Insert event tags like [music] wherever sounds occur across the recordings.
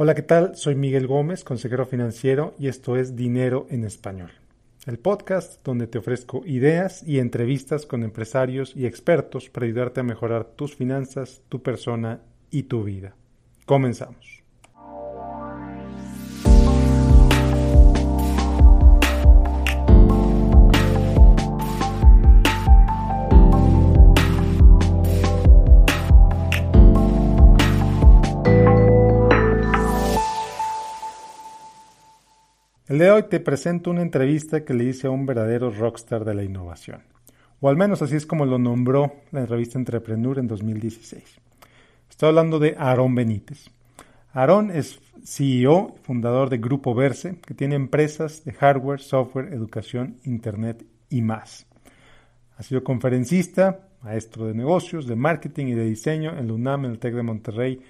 Hola, ¿qué tal? Soy Miguel Gómez, consejero financiero, y esto es Dinero en Español, el podcast donde te ofrezco ideas y entrevistas con empresarios y expertos para ayudarte a mejorar tus finanzas, tu persona y tu vida. Comenzamos. El de hoy te presento una entrevista que le hice a un verdadero rockstar de la innovación, o al menos así es como lo nombró la revista Entrepreneur en 2016. Estoy hablando de Aarón Benítez. Aarón es CEO, fundador de Grupo Verse, que tiene empresas de hardware, software, educación, internet y más. Ha sido conferencista, maestro de negocios, de marketing y de diseño en la UNAM, en el TEC de Monterrey,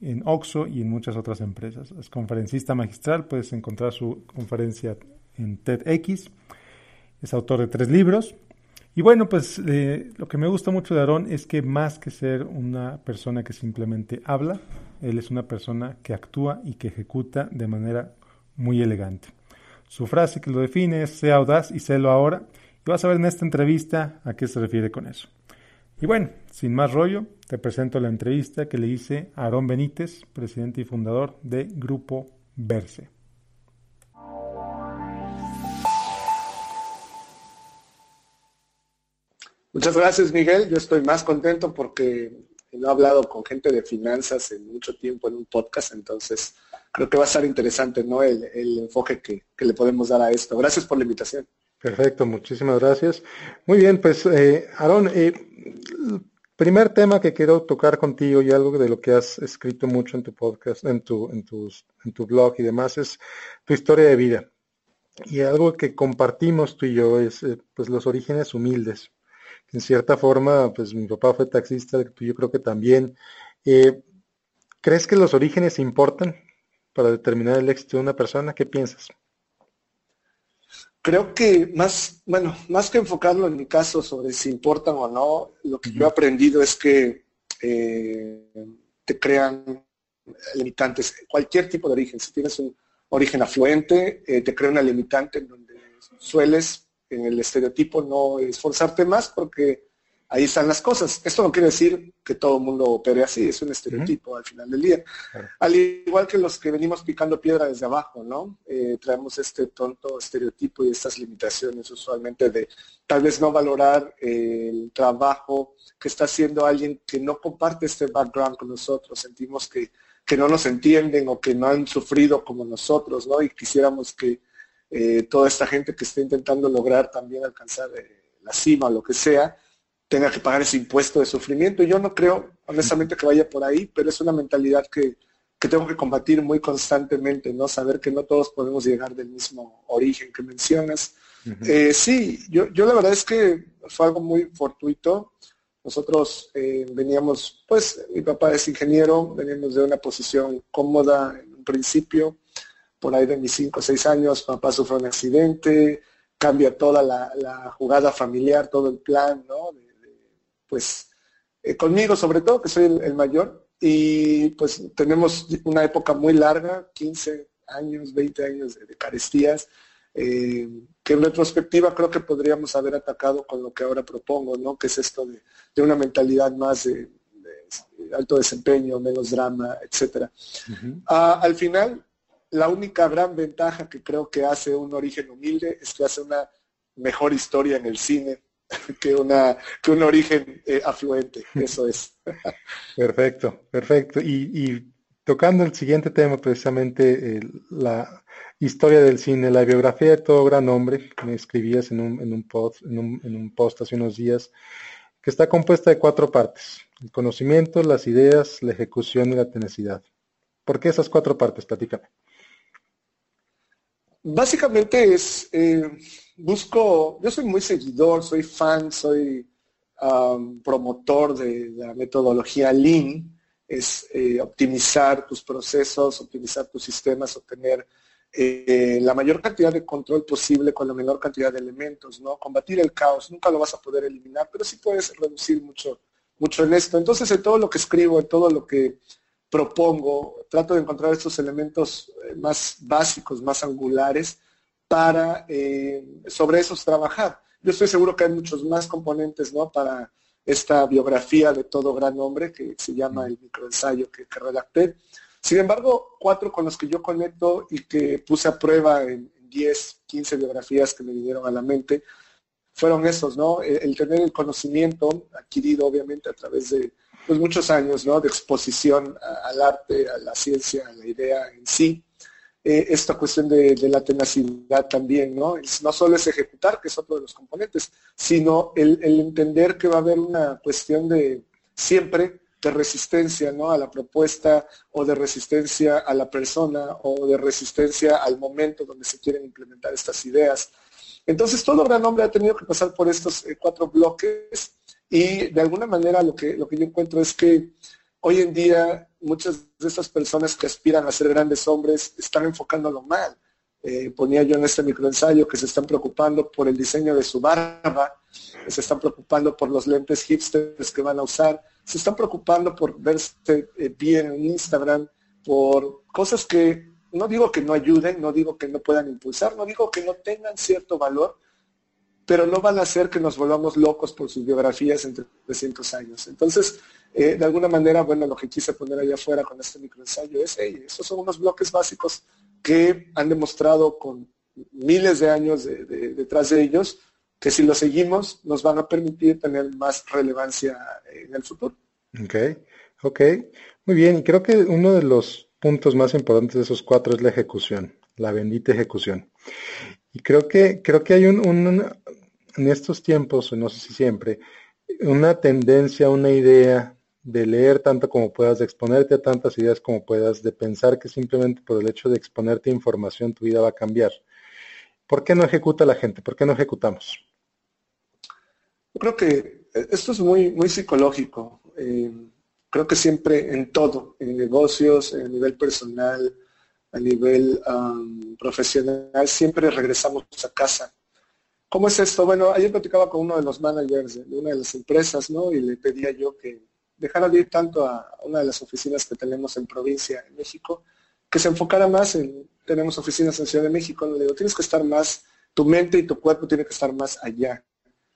en Oxo y en muchas otras empresas. Es conferencista magistral, puedes encontrar su conferencia en TEDx. Es autor de tres libros. Y bueno, pues eh, lo que me gusta mucho de Aarón es que más que ser una persona que simplemente habla, él es una persona que actúa y que ejecuta de manera muy elegante. Su frase que lo define es sea audaz y sélo ahora. Y vas a ver en esta entrevista a qué se refiere con eso. Y bueno, sin más rollo, te presento la entrevista que le hice a Aarón Benítez, presidente y fundador de Grupo Verse. Muchas gracias, Miguel. Yo estoy más contento porque no he hablado con gente de finanzas en mucho tiempo en un podcast, entonces creo que va a estar interesante ¿no? el, enfoque que, le podemos dar a esto. Gracias por la invitación. Perfecto, muchísimas gracias. Muy bien, pues eh, Aarón, eh, primer tema que quiero tocar contigo y algo de lo que has escrito mucho en tu podcast, en tu, en tus, en tu blog y demás es tu historia de vida. Y algo que compartimos tú y yo es eh, pues los orígenes humildes. En cierta forma, pues mi papá fue taxista, tú yo creo que también. Eh, ¿Crees que los orígenes importan para determinar el éxito de una persona? ¿Qué piensas? Creo que más, bueno, más que enfocarlo en mi caso sobre si importan o no, lo que yo he aprendido es que eh, te crean limitantes, cualquier tipo de origen. Si tienes un origen afluente, eh, te crea una limitante en donde sueles, en el estereotipo, no esforzarte más porque ahí están las cosas. Esto no quiere decir que todo el mundo opere así, es un estereotipo al final del día. Al igual que los que venimos picando piedra desde abajo, ¿no? Eh, traemos este tonto estereotipo y estas limitaciones usualmente de tal vez no valorar el trabajo que está haciendo alguien que no comparte este background con nosotros. Sentimos que, que no nos entienden o que no han sufrido como nosotros, ¿no? Y quisiéramos que eh, toda esta gente que está intentando lograr también alcanzar eh, la cima o lo que sea, tenga que pagar ese impuesto de sufrimiento. Yo no creo, honestamente, que vaya por ahí, pero es una mentalidad que, tengo que combatir muy constantemente, ¿no? Saber que no todos podemos llegar del mismo origen que mencionas. Eh, sí, yo, yo la verdad es que fue algo muy fortuito. Nosotros eh, veníamos, pues mi papá es ingeniero, veníamos de una posición cómoda en un principio, por ahí de mis cinco o seis años, papá sufre un accidente, cambia toda la, jugada familiar, todo el plan, ¿no? Pues eh, conmigo sobre todo, que soy el, mayor, y pues tenemos una época muy larga, 15 años, 20 años de, carestías, eh, que en retrospectiva creo que podríamos haber atacado con lo que ahora propongo, ¿no? Que es esto de, una mentalidad más de, alto desempeño, menos drama, etcétera. Ah, al final, la única gran ventaja que creo que hace un origen humilde es que hace una mejor historia en el cine [laughs] que, una, que un origen eh, afluente, eso es. [laughs] perfecto, perfecto. Y, tocando el siguiente tema, precisamente la historia del cine, la biografía de todo gran hombre, me escribías en un, en un, post, en un, en un post hace unos días, que está compuesta de cuatro partes, el conocimiento, las ideas, la ejecución y la tenacidad. ¿Por qué esas cuatro partes? Platícame. Básicamente es, eh, busco, yo soy muy seguidor, soy fan, soy promotor de, la metodología Lean, es eh, optimizar tus procesos, optimizar tus sistemas, obtener eh, la mayor cantidad de control posible con la menor cantidad de elementos, ¿no? Combatir el caos, nunca lo vas a poder eliminar, pero sí puedes reducir mucho, mucho en esto. Entonces, en todo lo que escribo, en todo lo que propongo, trato de encontrar estos elementos eh, más básicos, más angulares, para eh, sobre esos trabajar. Yo estoy seguro que hay muchos más componentes ¿no? para esta biografía de todo gran hombre que se llama el microensayo que, que redacté. Sin embargo, cuatro con los que yo conecto y que puse a prueba en 10, 15 biografías que me vinieron a la mente, fueron esos, ¿no? El, tener el conocimiento adquirido obviamente a través de pues, muchos años, ¿no? De exposición al arte, a la ciencia, a la idea en sí. Eh, esta cuestión de, la tenacidad también, ¿no? no solo es ejecutar, que es otro de los componentes, sino el, entender que va a haber una cuestión de siempre de resistencia ¿no? a la propuesta o de resistencia a la persona o de resistencia al momento donde se quieren implementar estas ideas. Entonces, todo gran hombre ha tenido que pasar por estos eh, cuatro bloques y de alguna manera lo que, lo que yo encuentro es que hoy en día muchas de estas personas que aspiran a ser grandes hombres están enfocándolo mal. Eh, ponía yo en este microensayo que se están preocupando por el diseño de su barba, se están preocupando por los lentes hipsters que van a usar, se están preocupando por verse eh, bien en Instagram, por cosas que no digo que no ayuden, no digo que no puedan impulsar, no digo que no tengan cierto valor, pero no van a hacer que nos volvamos locos por sus biografías entre 300 años. Entonces, eh, de alguna manera, bueno, lo que quise poner allá afuera con este microensayo es, hey, estos son unos bloques básicos que han demostrado con miles de años detrás de ellos que si lo seguimos nos van a permitir tener más relevancia en el futuro. Ok, ok, muy bien. Y creo que uno de los puntos más importantes de esos cuatro es la ejecución, la bendita ejecución. Y creo que, creo que hay un, un en estos tiempos, no sé si siempre, una tendencia, una idea de leer tanto como puedas, de exponerte a tantas ideas como puedas, de pensar que simplemente por el hecho de exponerte información tu vida va a cambiar. ¿Por qué no ejecuta la gente? ¿Por qué no ejecutamos? creo que esto es muy, muy psicológico. Eh, creo que siempre en todo, en negocios, en nivel personal, a nivel profesional, siempre regresamos a casa. ¿Cómo es esto? Bueno, ayer platicaba con uno de los managers de una de las empresas, ¿no? Y le pedía yo que dejara de ir tanto a una de las oficinas que tenemos en provincia, en México, que se enfocara más en, tenemos oficinas en Ciudad de México, le digo, tienes que estar más, tu mente y tu cuerpo tiene que estar más allá.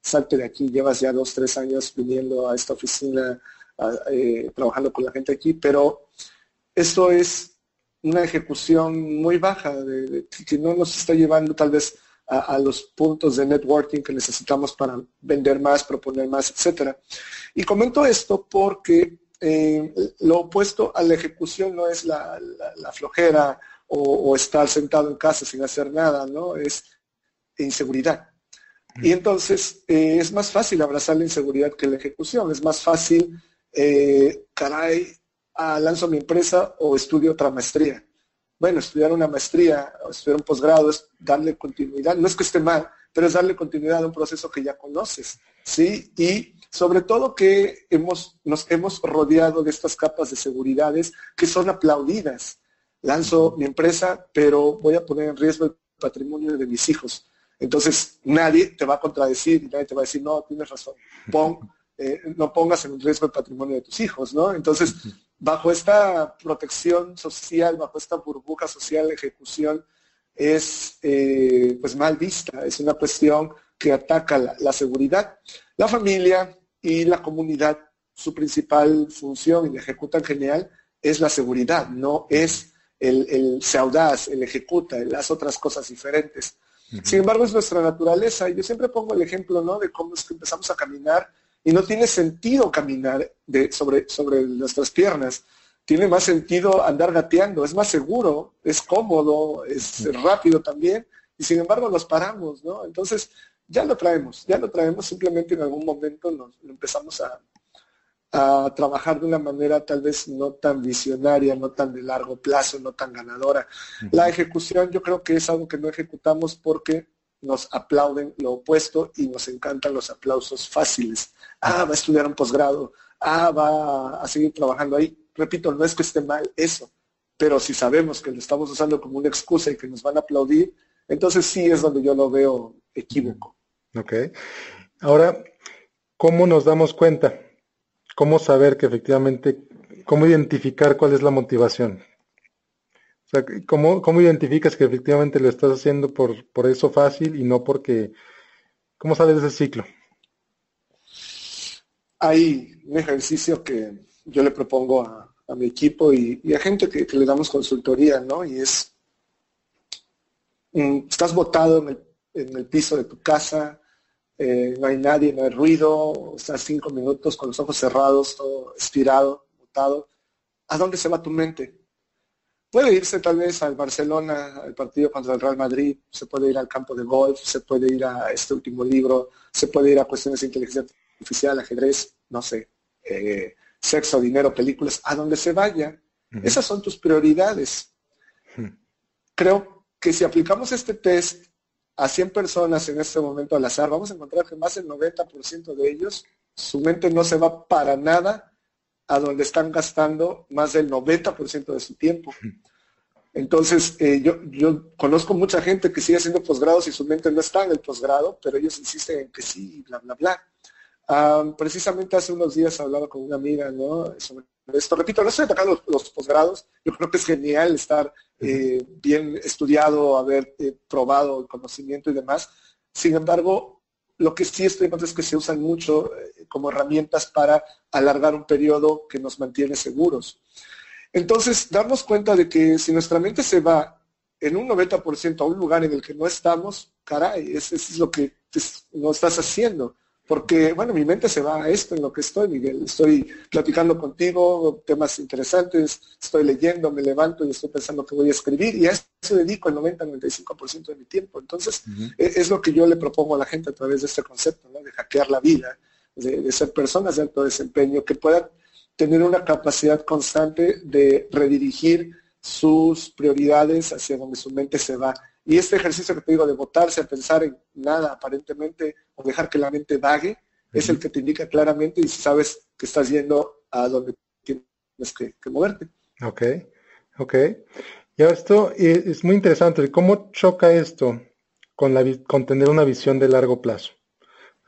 Salte de aquí, llevas ya dos, tres años viniendo a esta oficina, eh, trabajando con la gente aquí, pero esto es una ejecución muy baja, de, que no nos está llevando tal vez a, los puntos de networking que necesitamos para vender más, proponer más, etcétera. Y comento esto porque eh, lo opuesto a la ejecución no es la, flojera o, o, estar sentado en casa sin hacer nada, ¿no? Es inseguridad. Y entonces eh, es más fácil abrazar la inseguridad que la ejecución. Es más fácil, eh, caray, ah, lanzo mi empresa o estudio otra maestría. Bueno, estudiar una maestría o estudiar un posgrado es darle continuidad. No es que esté mal, pero es darle continuidad a un proceso que ya conoces. ¿sí? Y sobre todo que hemos, nos hemos rodeado de estas capas de seguridades que son aplaudidas. Lanzo mi empresa, pero voy a poner en riesgo el patrimonio de mis hijos entonces nadie te va a contradecir nadie te va a decir, no, tienes razón, eh, no pongas en riesgo el patrimonio de tus hijos, ¿no? Entonces, bajo esta protección social, bajo esta burbuja social, de ejecución es eh, pues mal vista, es una cuestión que ataca la, seguridad. La familia y la comunidad, su principal función y la ejecutan genial es la seguridad, no es el, el se audaz, el ejecuta, las otras cosas diferentes. Sin embargo, es nuestra naturaleza. Y yo siempre pongo el ejemplo, ¿no? De cómo es que empezamos a caminar y no tiene sentido caminar de, sobre, sobre nuestras piernas. Tiene más sentido andar gateando, es más seguro, es cómodo, es rápido también, y sin embargo los paramos, ¿no? Entonces, ya lo traemos, ya lo traemos, simplemente en algún momento nos, lo empezamos a, a trabajar de una manera tal vez no tan visionaria, no tan de largo plazo, no tan ganadora. La ejecución yo creo que es algo que no ejecutamos porque nos aplauden lo opuesto y nos encantan los aplausos fáciles. Ah, va a estudiar un posgrado, ah, va a seguir trabajando ahí. Repito, no es que esté mal eso, pero si sabemos que lo estamos usando como una excusa y que nos van a aplaudir, entonces sí es donde yo lo veo equívoco. Ok. Ahora, ¿cómo nos damos cuenta? ¿Cómo saber que efectivamente cómo identificar cuál es la motivación. ¿Cómo, ¿cómo, identificas que efectivamente lo estás haciendo por, por eso fácil y no porque... ¿Cómo sales de ese ciclo? Hay un ejercicio que yo le propongo a, mi equipo y, a gente que, le damos consultoría, ¿no? Y es, mm, estás botado en el, en el piso de tu casa, eh, no hay nadie, no hay ruido, estás cinco minutos con los ojos cerrados, todo estirado, botado. ¿A dónde se va tu mente? Puede irse tal vez al Barcelona, al partido contra el Real Madrid, se puede ir al campo de golf, se puede ir a este último libro, se puede ir a cuestiones de inteligencia artificial, ajedrez, no sé, eh, sexo, dinero, películas, a donde se vaya. Esas son tus prioridades. Creo que si aplicamos este test a 100 personas en este momento al azar, vamos a encontrar que más del 90% de ellos, su mente no se va para nada a donde están gastando más del 90% de su tiempo. Entonces, eh, yo, yo conozco mucha gente que sigue haciendo posgrados y su mente no está en el posgrado, pero ellos insisten en que sí, bla, bla, bla precisamente hace unos días hablaba con una amiga, ¿no? Sobre esto, repito, no estoy atacando los, posgrados, yo creo que es genial estar eh, bien estudiado, haber eh, probado el conocimiento y demás. Sin embargo, lo que sí estoy viendo es que se usan mucho eh, como herramientas para alargar un periodo que nos mantiene seguros. Entonces, darnos cuenta de que si nuestra mente se va en un 90% a un lugar en el que no estamos, caray, eso es lo que no estás haciendo porque, bueno, mi mente se va a esto en lo que estoy, Miguel. Estoy platicando contigo, temas interesantes, estoy leyendo, me levanto y estoy pensando que voy a escribir y a eso dedico el 90-95% de mi tiempo. Entonces, e, es lo que yo le propongo a la gente a través de este concepto, ¿no? de hackear la vida, de, ser personas de alto desempeño que puedan tener una capacidad constante de redirigir sus prioridades hacia donde su mente se va y este ejercicio que te digo de botarse a pensar en nada aparentemente o dejar que la mente vague, es el que te indica claramente y sabes que estás yendo a donde tienes que, moverte. Ok, ok. Y esto es muy interesante. ¿Cómo choca esto con, la, con tener una visión de largo plazo?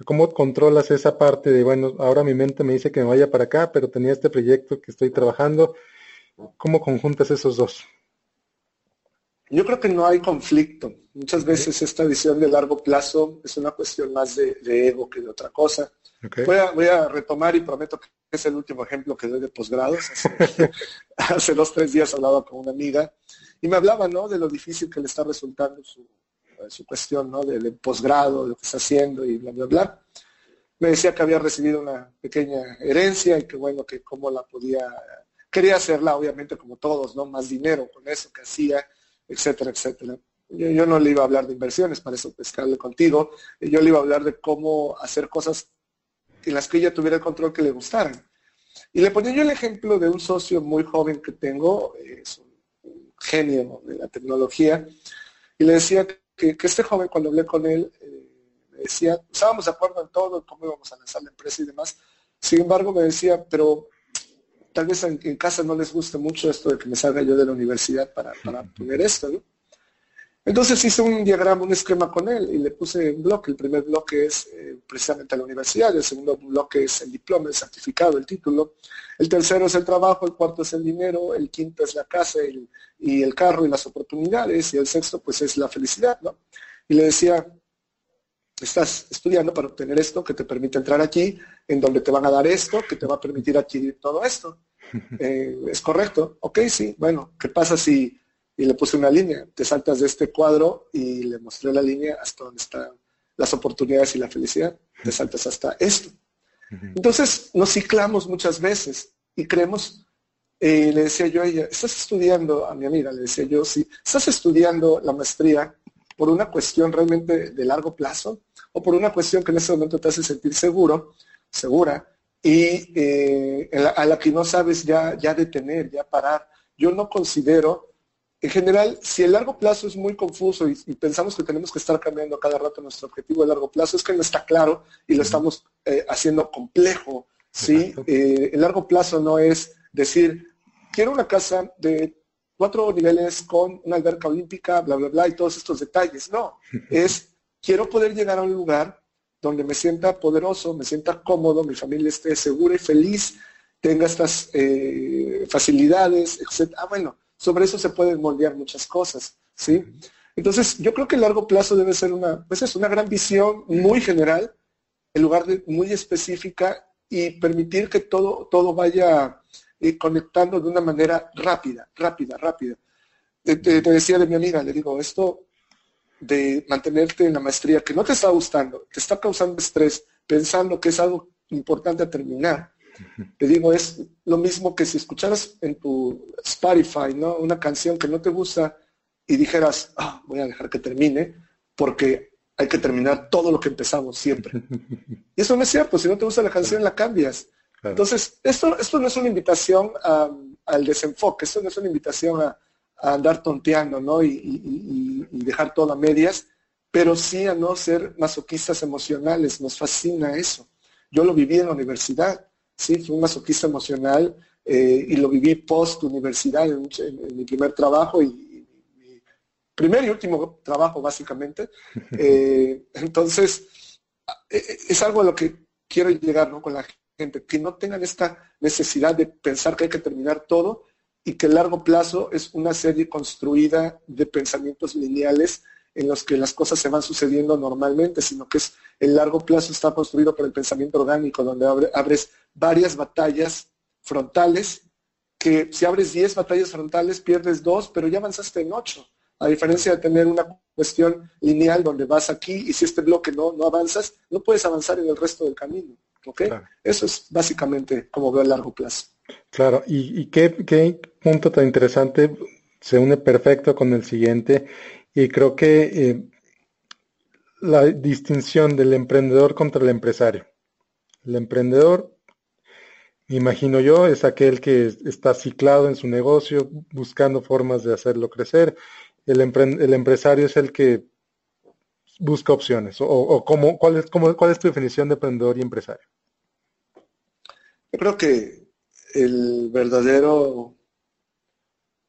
¿Cómo controlas esa parte de, bueno, ahora mi mente me dice que me vaya para acá, pero tenía este proyecto que estoy trabajando? ¿Cómo conjuntas esos dos? Yo creo que no hay conflicto. Muchas veces esta visión de largo plazo es una cuestión más de, ego que de otra cosa. Voy, a, retomar y prometo que es el último ejemplo que doy de posgrados. [laughs] Hace, dos, tres días hablaba con una amiga y me hablaba ¿no? de lo difícil que le está resultando su, su cuestión ¿no? del posgrado, de lo que está haciendo y bla, bla, bla. Me decía que había recibido una pequeña herencia y que bueno, que cómo la podía, quería hacerla obviamente como todos, ¿no? Más dinero con eso que hacía etcétera, etcétera. Yo, no le iba a hablar de inversiones, para eso pescarle contigo. Yo le iba a hablar de cómo hacer cosas en las que ella tuviera el control que le gustaran. Y le ponía yo el ejemplo de un socio muy joven que tengo, es un genio de la tecnología, y le decía que, este joven, cuando hablé con él, eh, me decía, estábamos de acuerdo en todo, cómo íbamos a lanzar la empresa y demás. Sin embargo, me decía, pero tal vez en, casa no les guste mucho esto de que me salga yo de la universidad para, poner esto, ¿no? Entonces hice un diagrama, un esquema con él y le puse un bloque. El primer bloque es eh, precisamente la universidad, el segundo bloque es el diploma, el certificado, el título. El tercero es el trabajo, el cuarto es el dinero, el quinto es la casa y el carro y las oportunidades y el sexto pues es la felicidad, ¿no? Y le decía, estás estudiando para obtener esto que te permite entrar aquí, en donde te van a dar esto, que te va a permitir adquirir todo esto. Eh, ¿Es correcto? Ok, sí. Bueno, ¿qué pasa si y le puse una línea? Te saltas de este cuadro y le mostré la línea hasta donde están las oportunidades y la felicidad. Te saltas hasta esto. Entonces nos ciclamos muchas veces y creemos, eh, le decía yo a ella, estás estudiando, a mi amiga le decía yo, sí, estás estudiando la maestría por una cuestión realmente de largo plazo o por una cuestión que en ese momento te hace sentir seguro, segura, y eh, a la que no sabes ya, ya detener, ya parar. Yo no considero, en general, si el largo plazo es muy confuso y, pensamos que tenemos que estar cambiando cada rato nuestro objetivo de largo plazo, es que no está claro y lo estamos eh, haciendo complejo. ¿sí? Eh, el largo plazo no es decir, quiero una casa de cuatro niveles con una alberca olímpica, bla, bla, bla, y todos estos detalles. No, [laughs] es quiero poder llegar a un lugar donde me sienta poderoso, me sienta cómodo, mi familia esté segura y feliz, tenga estas eh, facilidades, etc. Ah, bueno, sobre eso se pueden moldear muchas cosas, ¿sí? Entonces, yo creo que el largo plazo debe ser una, pues es una gran visión muy general, en lugar de muy específica y permitir que todo, todo vaya eh, conectando de una manera rápida, rápida, rápida. Te, te, decía de mi amiga, le digo, esto de mantenerte en la maestría que no te está gustando, te está causando estrés, pensando que es algo importante a terminar. Te digo, es lo mismo que si escucharas en tu Spotify, ¿no? Una canción que no te gusta y dijeras, ah, voy a dejar que termine, porque hay que terminar todo lo que empezamos siempre. [laughs] Y eso no es cierto, si no te gusta la canción, la cambias. Entonces, esto, esto no es una invitación al desenfoque, esto no es una invitación a, andar tonteando, ¿no? Y, dejar todo a medias, pero sí a no ser masoquistas emocionales, nos fascina eso. Yo lo viví en la universidad, sí, fui un masoquista emocional eh, y lo viví post universidad en, mi primer trabajo y, mi primer y último trabajo básicamente. [laughs] Eh, entonces, e, e, es algo a lo que quiero llegar ¿no? con la gente, que no tengan esta necesidad de pensar que hay que terminar todo y que el largo plazo es una serie construida de pensamientos lineales en los que las cosas se van sucediendo normalmente, sino que es el largo plazo está construido por el pensamiento orgánico, donde abres varias batallas frontales, que si abres 10 batallas frontales pierdes dos, pero ya avanzaste en ocho. A diferencia de tener una cuestión lineal donde vas aquí y si este bloque no, no avanzas, no puedes avanzar en el resto del camino. ¿ok? Eso es básicamente como veo el largo plazo. Claro, y, qué, punto tan interesante se une perfecto con el siguiente. Y creo que eh, la distinción del emprendedor contra el empresario. El emprendedor, me imagino yo, es aquel que está ciclado en su negocio, buscando formas de hacerlo crecer. El, empresario es el que busca opciones. O, o cómo, ¿cuál, es, cómo, ¿Cuál es tu definición de emprendedor y empresario? Yo creo que el verdadero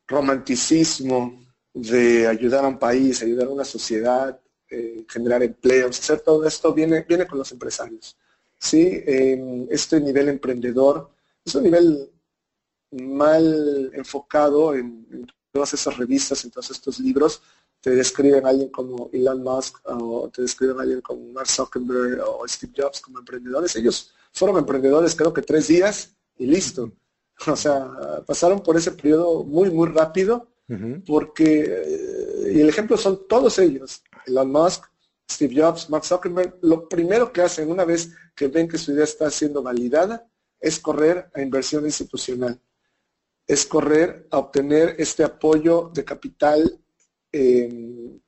romanticismo de ayudar a un país, ayudar a una sociedad, eh, generar empleos, hacer todo esto viene, viene con los empresarios. ¿sí? este nivel emprendedor es un nivel mal enfocado en, todas esas revistas, en todos estos libros. Te describen a alguien como Elon Musk o te describen a alguien como Mark Zuckerberg o Steve Jobs como emprendedores. Ellos fueron emprendedores creo que tres días y listo. O sea, pasaron por ese periodo muy, muy rápido porque, eh, y el ejemplo son todos ellos, Elon Musk, Steve Jobs, Mark Zuckerberg, lo primero que hacen una vez que ven que su idea está siendo validada es correr a inversión institucional, es correr a obtener este apoyo de capital eh,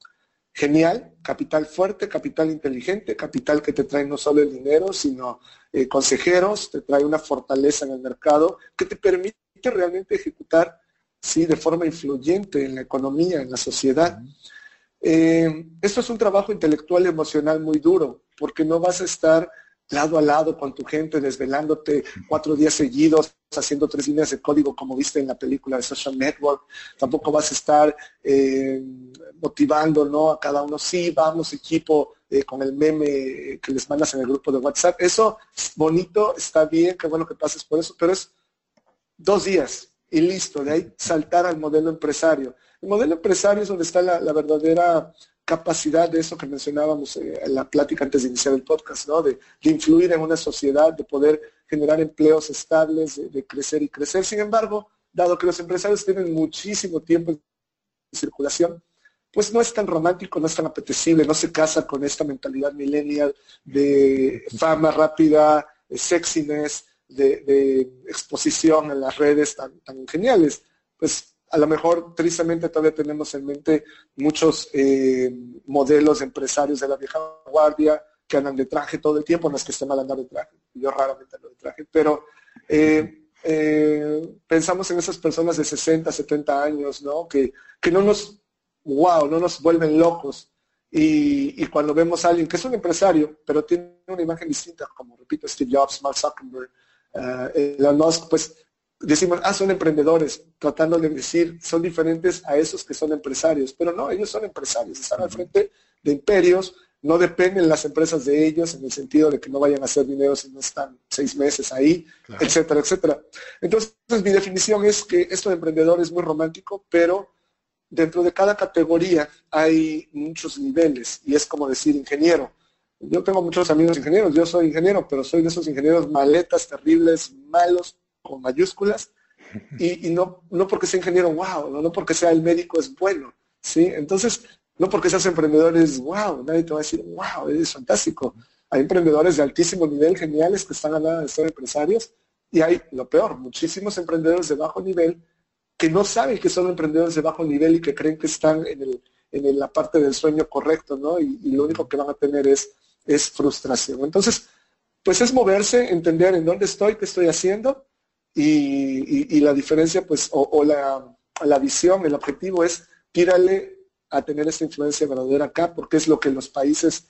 genial, capital fuerte, capital inteligente, capital que te trae no solo el dinero, sino eh, consejeros, te trae una fortaleza en el mercado que te permite realmente ejecutar ¿sí? de forma influyente en la economía, en la sociedad. Eh, esto es un trabajo intelectual y emocional muy duro, porque no vas a estar lado a lado con tu gente, desvelándote cuatro días seguidos, haciendo tres líneas de código como viste en la película de Social Network. Tampoco vas a estar eh, motivando ¿no? a cada uno, sí, vamos equipo eh, con el meme que les mandas en el grupo de WhatsApp. Eso es bonito, está bien, qué bueno que pases por eso, pero es dos días y listo, de ahí saltar al modelo empresario. El modelo empresario es donde está la, verdadera capacidad de eso que mencionábamos eh, en la plática antes de iniciar el podcast, ¿no? De, influir en una sociedad, de poder generar empleos estables, de, crecer y crecer. Sin embargo, dado que los empresarios tienen muchísimo tiempo en circulación, pues no es tan romántico, no es tan apetecible, no se casa con esta mentalidad millennial de fama rápida, de sexiness, de, exposición en las redes tan, tan geniales. Pues a lo mejor tristemente todavía tenemos en mente muchos eh, modelos empresarios de la vieja guardia que andan de traje todo el tiempo, no es que esté mal andar de traje, yo raramente ando de traje, pero eh, eh, pensamos en esas personas de 60, 70 años, ¿no? Que, que no nos, wow, no nos vuelven locos. Y, cuando vemos a alguien que es un empresario, pero tiene una imagen distinta, como repito, Steve Jobs, Mark Zuckerberg, Elon Musk, pues decimos, ah, son emprendedores, tratando de decir, son diferentes a esos que son empresarios, pero no, ellos son empresarios, están al frente de imperios, no dependen las empresas de ellos en el sentido de que no vayan a hacer dinero si no están seis meses ahí, etcétera, etcétera. Entonces, mi definición es que esto de emprendedor es muy romántico, pero dentro de cada categoría hay muchos niveles y es como decir ingeniero. Yo tengo muchos amigos ingenieros, yo soy ingeniero, pero soy de esos ingenieros maletas, terribles, malos, con mayúsculas, y, no, no porque sea ingeniero, wow, no, no porque sea el médico es bueno, ¿sí? Entonces, no porque seas emprendedor es wow, nadie te va a decir, wow, es fantástico. Hay emprendedores de altísimo nivel, geniales, que están a la de ser empresarios, y hay, lo peor, muchísimos emprendedores de bajo nivel que no saben que son emprendedores de bajo nivel y que creen que están en, la parte del sueño correcto, ¿no? Y, lo único que van a tener es, es frustración. Entonces, pues es moverse, entender en dónde estoy, qué estoy haciendo, y, la diferencia, pues, o, la, la visión, el objetivo es tírale a tener esta influencia verdadera acá, porque es lo que los países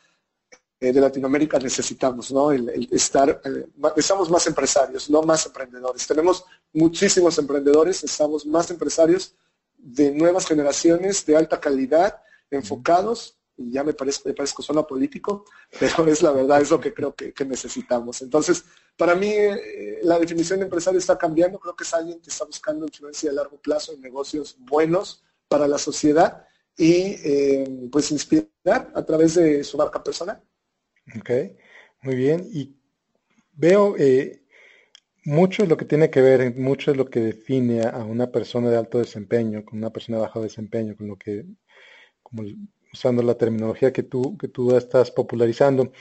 eh, de Latinoamérica necesitamos, ¿no? El, estar, eh, estamos más empresarios, no más emprendedores. Tenemos muchísimos emprendedores, estamos más empresarios de nuevas generaciones, de alta calidad, enfocados, y ya me parece me parezco solo político, [laughs] pero es la verdad, es lo que creo que, necesitamos. Entonces, para mí, eh, la definición de empresario está cambiando, creo que es alguien que está buscando influencia a largo plazo en negocios buenos para la sociedad y eh, pues inspirar a través de su marca personal. Ok, muy bien. Y veo eh, mucho de lo que tiene que ver, mucho de lo que define a una persona de alto desempeño, con una persona de bajo desempeño, con lo que, como usando la terminología que tú, que tú estás popularizando,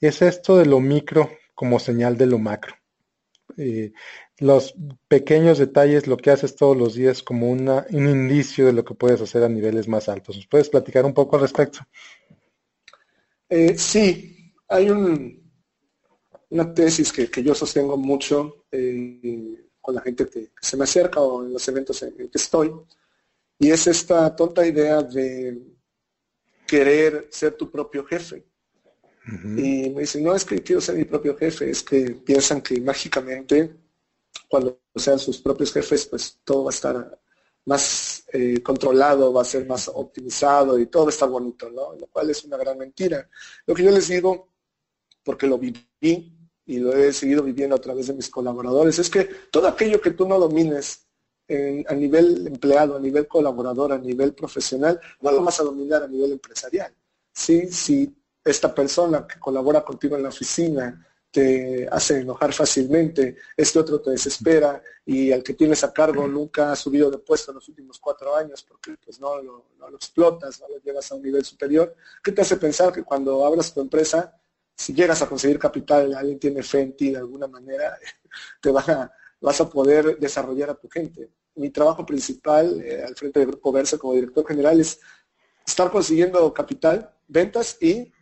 es esto de lo micro como señal de lo macro. Eh, los pequeños detalles, lo que haces todos los días como una, un indicio de lo que puedes hacer a niveles más altos. ¿Nos puedes platicar un poco al respecto? Eh, sí, hay una tesis que, yo sostengo mucho eh, con la gente que, se me acerca o en los eventos en, que estoy, y es esta tonta idea de querer ser tu propio jefe. Y me dicen, no es que quiero ser mi propio jefe, es que piensan que mágicamente cuando sean sus propios jefes, pues todo va a estar más eh, controlado, va a ser más optimizado y todo va a estar bonito, ¿no? Lo cual es una gran mentira. Lo que yo les digo, porque lo viví y lo he seguido viviendo a través de mis colaboradores, es que todo aquello que tú no domines a nivel empleado, a nivel colaborador, a nivel profesional, no lo vas a dominar a nivel empresarial. ¿sí? Si esta persona que colabora contigo en la oficina te hace enojar fácilmente, este otro te desespera y al que tienes a cargo nunca ha subido de puesto en los últimos cuatro años porque pues no lo, explotas, no lo llevas a un nivel superior, ¿qué te hace pensar que cuando abras tu empresa, si llegas a conseguir capital, alguien tiene fe en ti de alguna manera, [laughs] te a, vas a poder desarrollar a tu gente? Mi trabajo principal eh, al frente del Grupo Versa como director general es estar consiguiendo capital, ventas y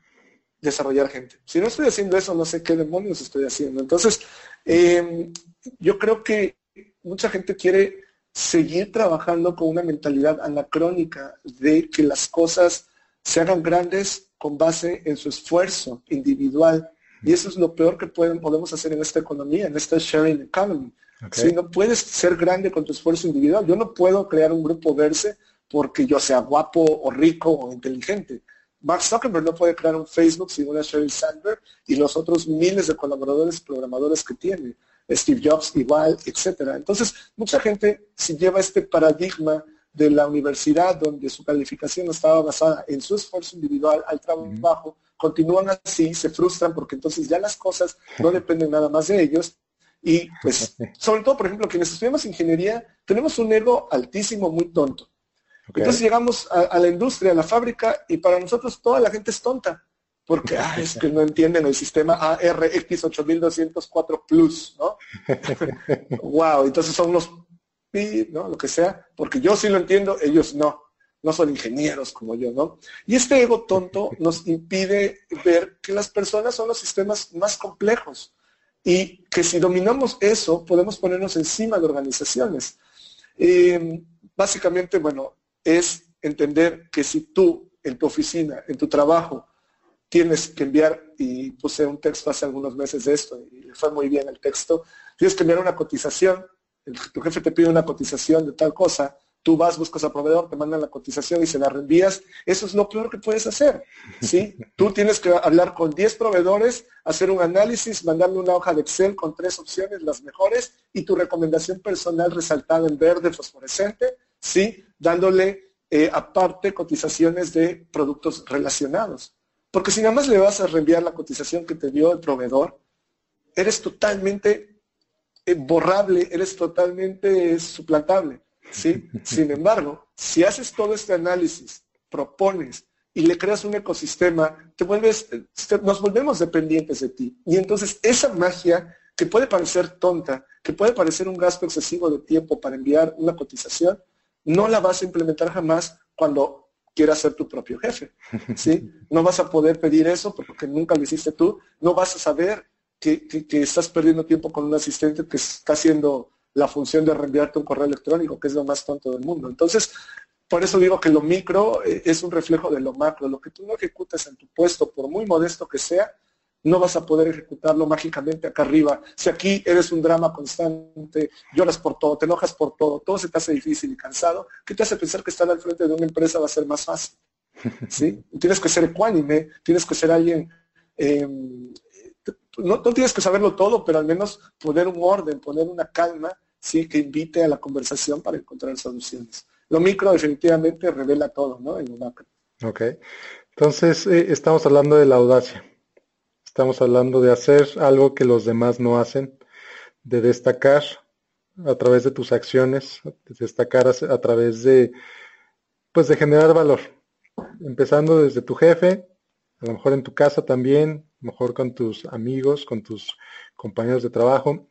desarrollar gente. Si no estoy haciendo eso, no sé qué demonios estoy haciendo. Entonces, em, yo creo que mucha gente quiere seguir trabajando con una mentalidad anacrónica de que las cosas se hagan grandes con base en su esfuerzo individual. Y eso es lo peor que podemos hacer en esta economía, en esta sharing economy. Si no puedes ser grande con tu esfuerzo individual. Yo no puedo crear un grupo verse porque yo sea guapo o rico o inteligente. Mark Zuckerberg no puede crear un Facebook sin una Sheryl Sandberg y los otros miles de colaboradores programadores que tiene. Steve Jobs igual, etcétera. Entonces, mucha gente si lleva este paradigma de la universidad donde su calificación estaba basada en su esfuerzo individual al trabajo, continúan así, se frustran porque entonces ya las cosas no dependen nada más de ellos. Y pues, [laughs] sobre todo, por ejemplo, quienes estudiamos ingeniería, tenemos un ego altísimo, muy tonto. Entonces llegamos a, la industria, a la fábrica, y para nosotros toda la gente es tonta, porque ah, es que no entienden el sistema ARX 8204 Plus, ¿no? [laughs] wow, entonces son los pi, ¿no? Lo que sea, porque yo sí lo entiendo, ellos no, no son ingenieros como yo, ¿no? Y este ego tonto [laughs] nos impide ver que las personas son los sistemas más complejos y que si dominamos eso, podemos ponernos encima de organizaciones. Básicamente, bueno, es entender que si tú en tu oficina, en tu trabajo, tienes que enviar, y puse un texto hace algunos meses de esto, y le fue muy bien el texto, tienes que enviar una cotización, tu jefe te pide una cotización de tal cosa, tú vas, buscas al proveedor, te mandan la cotización y se la reenvías, eso es lo peor que puedes hacer. ¿sí? [laughs] Tú tienes que hablar con 10 proveedores, hacer un análisis, mandarle una hoja de Excel con tres opciones, las mejores, y tu recomendación personal resaltada en verde fosforescente, ¿sí? dándole eh, aparte cotizaciones de productos relacionados. Porque si nada más le vas a reenviar la cotización que te dio el proveedor, eres totalmente eh, borrable, eres totalmente suplantable. ¿Sí? Sin embargo, si haces todo este análisis, propones y le creas un ecosistema, te vuelves, nos volvemos dependientes de ti. Y entonces esa magia que puede parecer tonta, que puede parecer un gasto excesivo de tiempo para enviar una cotización, no la vas a implementar jamás cuando quieras ser tu propio jefe. ¿sí? No vas a poder pedir eso porque nunca lo hiciste tú, no vas a saber que, que estás perdiendo tiempo con un asistente que está haciendo la función de reenviarte un correo electrónico, que es lo más tonto del mundo. Entonces, por eso digo que lo micro eh, es un reflejo de lo macro. Lo que tú no ejecutas en tu puesto, por muy modesto que sea, no vas a poder ejecutarlo mágicamente acá arriba. Si aquí eres un drama constante, lloras por todo, te enojas por todo, todo se te hace difícil y cansado, ¿qué te hace pensar que estar al frente de una empresa va a ser más fácil? ¿Sí? [laughs] Tienes que ser ecuánime, tienes que ser alguien em, no, tienes que saberlo todo, pero al menos poner un orden, poner una calma, sí, que invite a la conversación para encontrar soluciones. Lo micro definitivamente revela todo, ¿no? En macro. Ok. Entonces, eh, estamos hablando de la audacia. Estamos hablando de hacer algo que los demás no hacen, de destacar a través de tus acciones, de destacar a, través de, pues, de generar valor. Empezando desde tu jefe, a lo mejor en tu casa también, mejor con tus amigos, con tus compañeros de trabajo.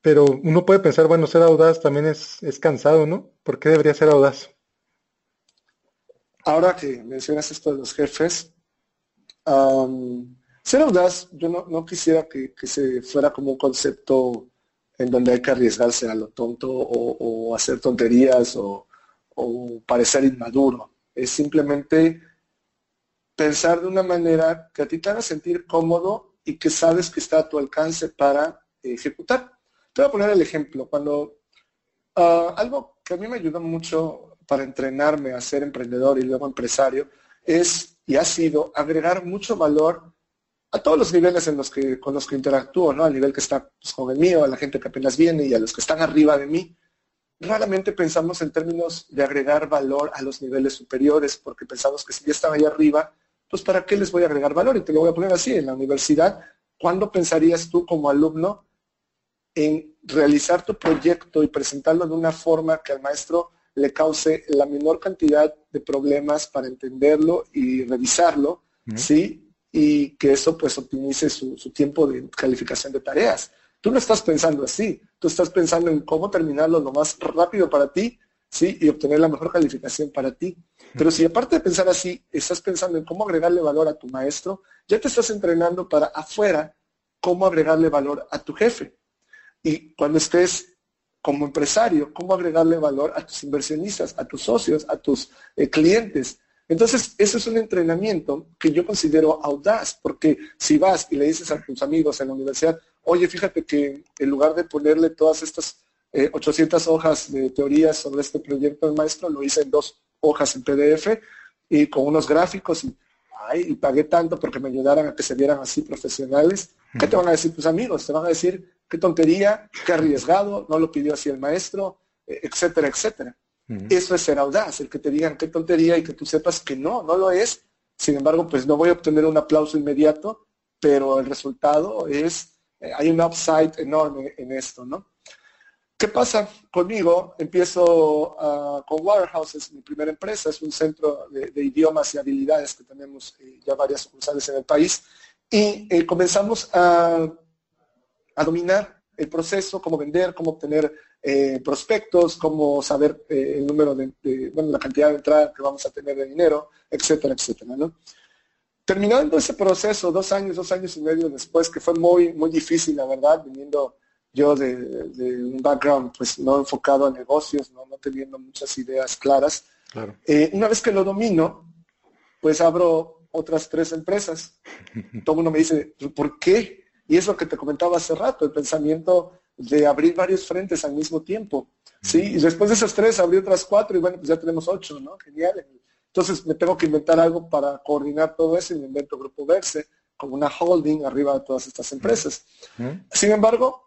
Pero uno puede pensar, bueno, ser audaz también es, es cansado, ¿no? ¿Por qué debería ser audaz? Ahora que mencionas esto de los jefes, ser audaz, yo no, quisiera que, se fuera como un concepto en donde hay que arriesgarse a lo tonto o, hacer tonterías o, parecer inmaduro. Es simplemente pensar de una manera que a ti te haga sentir cómodo y que sabes que está a tu alcance para ejecutar. Te voy a poner el ejemplo. Cuando ah, algo que a mí me ayudó mucho para entrenarme a ser emprendedor y luego empresario es y ha sido agregar mucho valor a todos los niveles en los que, con los que interactúo, ¿no? Al nivel que está pues, con el mío, a la gente que apenas viene y a los que están arriba de mí. Raramente pensamos en términos de agregar valor a los niveles superiores, porque pensamos que si ya están ahí arriba, pues ¿para qué les voy a agregar valor? Y te lo voy a poner así, en la universidad, ¿cuándo pensarías tú como alumno en realizar tu proyecto y presentarlo de una forma que al maestro le cause la menor cantidad de problemas para entenderlo y revisarlo, ¿sí? Y que eso pues optimice su, su tiempo de calificación de tareas. Tú no estás pensando así, tú estás pensando en cómo terminarlo lo más rápido para ti ¿sí? Y obtener la mejor calificación para ti. Pero si aparte de pensar así, estás pensando en cómo agregarle valor a tu maestro, ya te estás entrenando para afuera cómo agregarle valor a tu jefe. Y cuando estés como empresario, cómo agregarle valor a tus inversionistas, a tus socios, a tus eh, clientes. Entonces, eso es un entrenamiento que yo considero audaz, porque si vas y le dices a tus amigos en la universidad, oye, fíjate que en lugar de ponerle todas estas 800 eh, hojas de teorías sobre este proyecto del maestro, lo hice en dos hojas en PDF y con unos gráficos y, ay, pagué tanto porque me ayudaran a que se vieran así profesionales. ¿Qué te van a decir tus amigos? Te van a decir qué tontería, qué arriesgado, no lo pidió así el maestro, eh, etcétera, etcétera. Eso es ser audaz, el que te digan qué tontería y que tú sepas que no, no lo es. Sin embargo, pues no voy a obtener un aplauso inmediato, pero el resultado es, eh, hay un upside enorme en esto, ¿no? ¿Qué pasa conmigo? Empiezo ah, con Waterhouse, es mi primera empresa, es un centro de, idiomas y habilidades que tenemos eh, ya varias sucursales en el país. Y eh, comenzamos a, dominar el proceso, cómo vender, cómo obtener eh, prospectos, cómo saber el número de, bueno, la cantidad de entrada que vamos a tener de dinero, etcétera, etcétera. ¿no? Terminando ese proceso, dos años, dos años y medio después, que fue muy, muy difícil, la verdad, viniendo yo de, un background pues no enfocado a negocios, no, teniendo muchas ideas claras. Eh, una vez que lo domino, pues abro otras tres empresas. [laughs] Todo uno me dice, ¿por qué? Y es lo que te comentaba hace rato, el pensamiento de abrir varios frentes al mismo tiempo. ¿sí? Y después de esas tres abrí otras cuatro y bueno, pues ya tenemos ocho, ¿no? Genial. Entonces me tengo que inventar algo para coordinar todo eso y me invento Grupo Verse como una holding arriba de todas estas empresas. Sin embargo,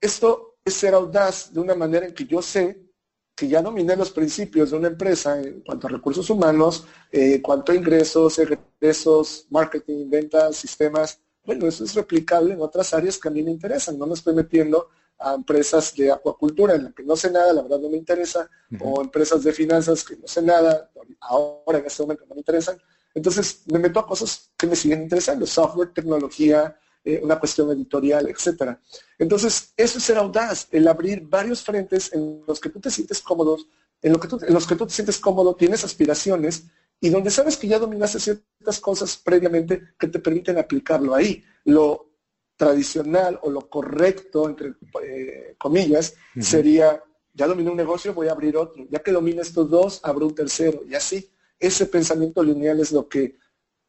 esto es ser audaz de una manera en que yo sé que ya dominé los principios de una empresa en cuanto a recursos humanos, en eh, cuanto a ingresos, egresos, marketing, ventas, sistemas. Bueno, eso es replicable en otras áreas que a mí me interesan. No me estoy metiendo a empresas de acuacultura en las que no sé nada, la verdad no me interesa, o empresas de finanzas que no sé nada, ahora en este momento no me interesan. Entonces me meto a cosas que me siguen interesando, software, tecnología, eh, una cuestión editorial, etcétera. Entonces, eso es ser audaz, el abrir varios frentes en los que tú te sientes cómodo, en, lo que tú, en los que tú te sientes cómodo, tienes aspiraciones y donde sabes que ya dominaste ciertas cosas previamente que te permiten aplicarlo ahí. Lo tradicional o lo correcto, entre eh, comillas, sería, ya dominé un negocio, voy a abrir otro. Ya que domine estos dos, abro un tercero. Y así, ese pensamiento lineal es lo que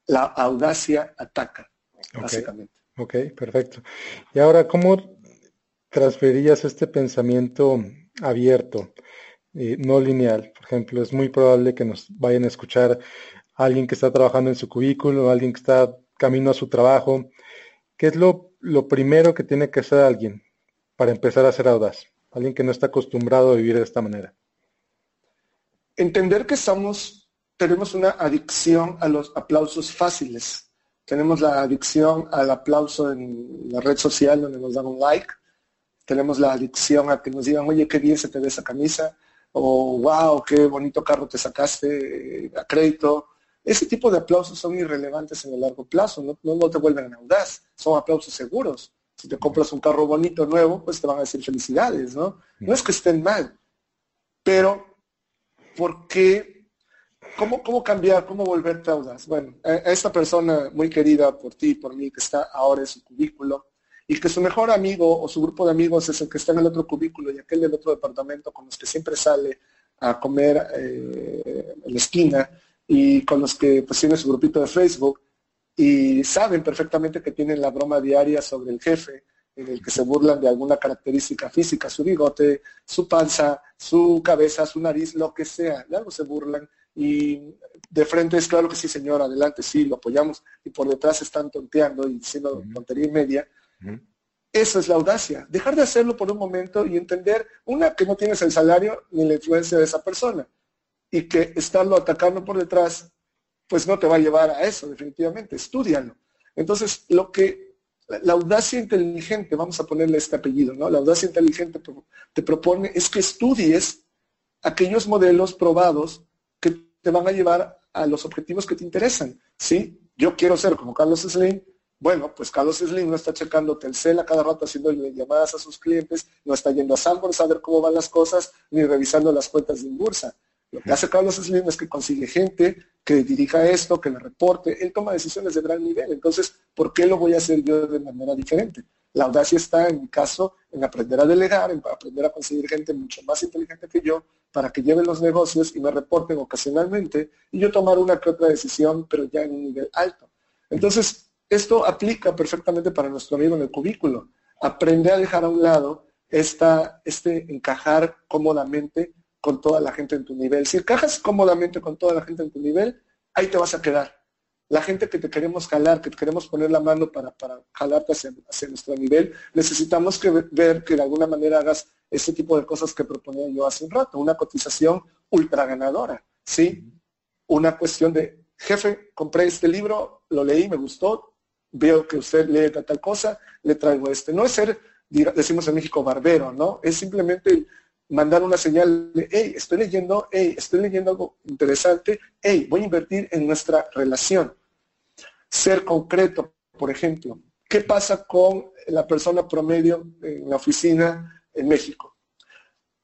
la audacia ataca, básicamente. Ok, perfecto. Y ahora, ¿cómo transferirías este pensamiento abierto, eh, no lineal? Por ejemplo, es muy probable que nos vayan a escuchar alguien que está trabajando en su cubículo, alguien que está camino a su trabajo. ¿Qué es lo, lo primero que tiene que hacer alguien para empezar a ser audaz? Alguien que no está acostumbrado a vivir de esta manera. Entender que somos, tenemos una adicción a los aplausos fáciles tenemos la adicción al aplauso en la red social donde nos dan un like. Tenemos la adicción a que nos digan, oye, qué bien se te ve esa camisa. O, wow, qué bonito carro te sacaste eh, a crédito. Ese tipo de aplausos son irrelevantes en el largo plazo, no, no, te vuelven audaz, son aplausos seguros. Si te compras un carro bonito nuevo, pues te van a decir felicidades, ¿no? No es que estén mal, pero ¿por qué ¿Cómo, ¿Cómo cambiar, cómo volverte audaz? Bueno, a esta persona muy querida por ti, por mí, que está ahora en su cubículo, y que su mejor amigo o su grupo de amigos es el que está en el otro cubículo y aquel del otro departamento con los que siempre sale a comer eh, en la esquina y con los que pues tiene su grupito de Facebook y saben perfectamente que tienen la broma diaria sobre el jefe en el que se burlan de alguna característica física, su bigote, su panza, su cabeza, su nariz, lo que sea, de algo se burlan y de frente es claro que sí, señor, adelante, sí, lo apoyamos, y por detrás están tonteando y diciendo tontería y media. Eso es la audacia, dejar de hacerlo por un momento y entender, una, que no tienes el salario ni la influencia de esa persona, y que estarlo atacando por detrás, pues no te va a llevar a eso, definitivamente, estudialo. Entonces, lo que la audacia inteligente, vamos a ponerle este apellido, ¿no? La audacia inteligente te propone es que estudies aquellos modelos probados te van a llevar a los objetivos que te interesan. ¿sí? Yo quiero ser como Carlos Slim. Bueno, pues Carlos Slim no está checando Telcel a cada rato haciendo llamadas a sus clientes, no está yendo a Sanborns a ver cómo van las cosas, ni revisando las cuentas de Inbursa. Lo que hace Carlos Slim es que consigue gente que dirija esto, que le reporte. Él toma decisiones de gran nivel. Entonces, ¿por qué lo voy a hacer yo de manera diferente? La audacia está, en mi caso, en aprender a delegar, en aprender a conseguir gente mucho más inteligente que yo para que lleven los negocios y me reporten ocasionalmente y yo tomar una que otra decisión, pero ya en un nivel alto. Entonces, esto aplica perfectamente para nuestro amigo en el cubículo. Aprende a dejar a un lado esta, este encajar cómodamente con toda la gente en tu nivel. Si encajas cómodamente con toda la gente en tu nivel, ahí te vas a quedar la gente que te queremos jalar, que te queremos poner la mano para, para jalarte hacia, nuestro nivel, necesitamos que ver que de alguna manera hagas ese tipo de cosas que proponía yo hace un rato, una cotización ultra ganadora, ¿sí? Una cuestión de, jefe, compré este libro, lo leí, me gustó, veo que usted lee tal cosa, le traigo este. No es ser, decimos en México, barbero, ¿no? Es simplemente mandar una señal de, hey, estoy leyendo, hey, estoy leyendo algo interesante, hey, voy a invertir en nuestra relación ser concreto, por ejemplo. ¿Qué pasa con la persona promedio en la oficina en México?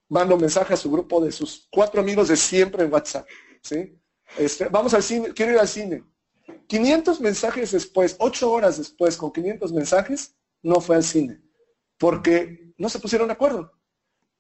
Manda un mensaje a su grupo de sus cuatro amigos de siempre en WhatsApp. ¿sí? Este, vamos al cine, quiero ir al cine. 500 mensajes después, ocho horas después, con 500 mensajes, no fue al cine, porque no se pusieron de acuerdo.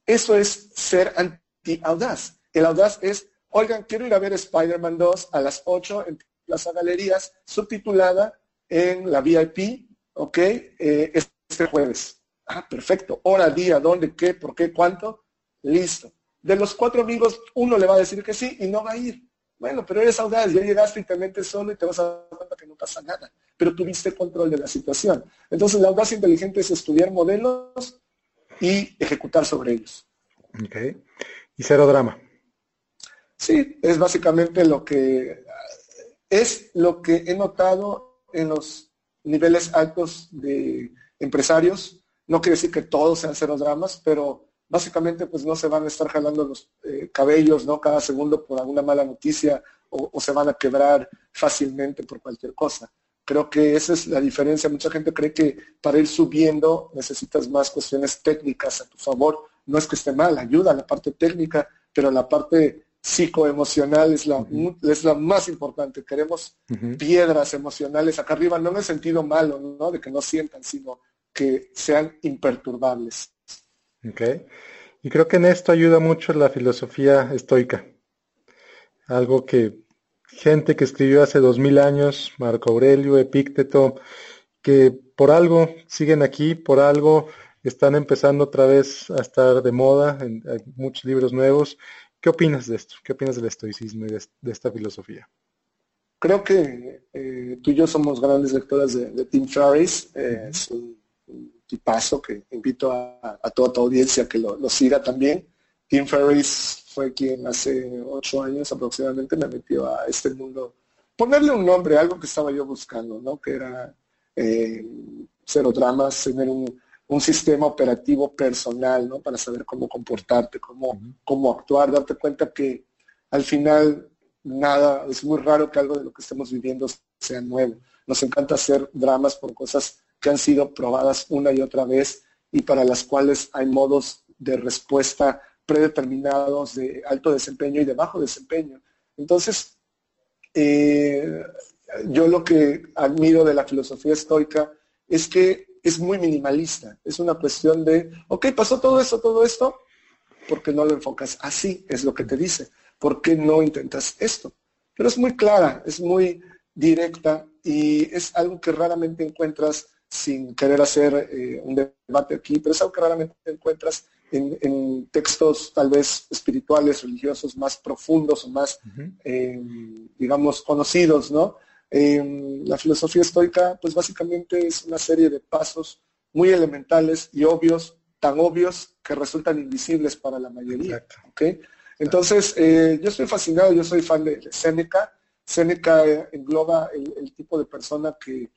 Eso es ser anti-audaz. El audaz es, oigan, quiero ir a ver Spider-Man 2 a las 8 en Plaza Galerías, subtitulada en la VIP, ¿ok? Eh, este jueves. Ah, perfecto. Hora, día, dónde, qué, por qué, cuánto. Listo. de los cuatro amigos, uno le va a decir que sí y no va a ir. Bueno, pero eres audaz, ya llegaste y te metes solo y te vas a dar cuenta que no pasa nada, pero tuviste control de la situación. Entonces la audacia inteligente es estudiar modelos y ejecutar sobre ellos. Ok. Y cero drama. Sí, es básicamente lo que es lo que he notado en los niveles altos de empresarios. No quiere decir que todos sean cero dramas, pero básicamente pues no se van a estar jalando los eh, cabellos ¿no? cada segundo por alguna mala noticia o, se van a quebrar fácilmente por cualquier cosa. Creo que esa es la diferencia. Mucha gente cree que para ir subiendo necesitas más cuestiones técnicas a tu favor. No es que esté mal, ayuda a la parte técnica, pero la parte psicoemocional es la, es la más importante. Queremos piedras emocionales acá arriba, no en el sentido malo, ¿no? De que no sientan, sino que sean imperturbables. Okay. Y creo que en esto ayuda mucho la filosofía estoica. Algo que gente que escribió hace dos mil años, Marco Aurelio, Epícteto, que por algo siguen aquí, por algo están empezando otra vez a estar de moda, en, hay muchos libros nuevos. ¿Qué opinas de esto? ¿Qué opinas del estoicismo y de, esta filosofía? Creo que eh, tú y yo somos grandes lectoras de, Tim Ferriss. Eh, tipazo que invito a, toda tu audiencia que lo, siga también. Tim Ferriss fue quien hace ocho años aproximadamente me metió a este mundo. Ponerle un nombre, algo que estaba yo buscando, ¿no? Que era eh, cero dramas, tener un, sistema operativo personal, ¿no? Para saber cómo comportarte, cómo, cómo actuar, darte cuenta que al final nada, es muy raro que algo de lo que estemos viviendo sea nuevo. Nos encanta hacer dramas por cosas que han sido probadas una y otra vez y para las cuales hay modos de respuesta predeterminados de alto desempeño y de bajo desempeño. Entonces, eh, yo lo que admiro de la filosofía estoica es que es muy minimalista. Es una cuestión de, ok, pasó todo esto, todo esto, ¿por qué no lo enfocas así? Es lo que te dice. ¿Por qué no intentas esto? Pero es muy clara, es muy directa y es algo que raramente encuentras sin querer hacer eh, un debate aquí, pero es algo que raramente encuentras en, textos tal vez espirituales, religiosos más profundos o más, eh, digamos, conocidos, ¿no? Eh, la filosofía estoica, pues básicamente es una serie de pasos muy elementales y obvios, tan obvios que resultan invisibles para la mayoría. Entonces, yo estoy fascinado, yo soy fan de, Seneca. Seneca engloba el tipo de persona que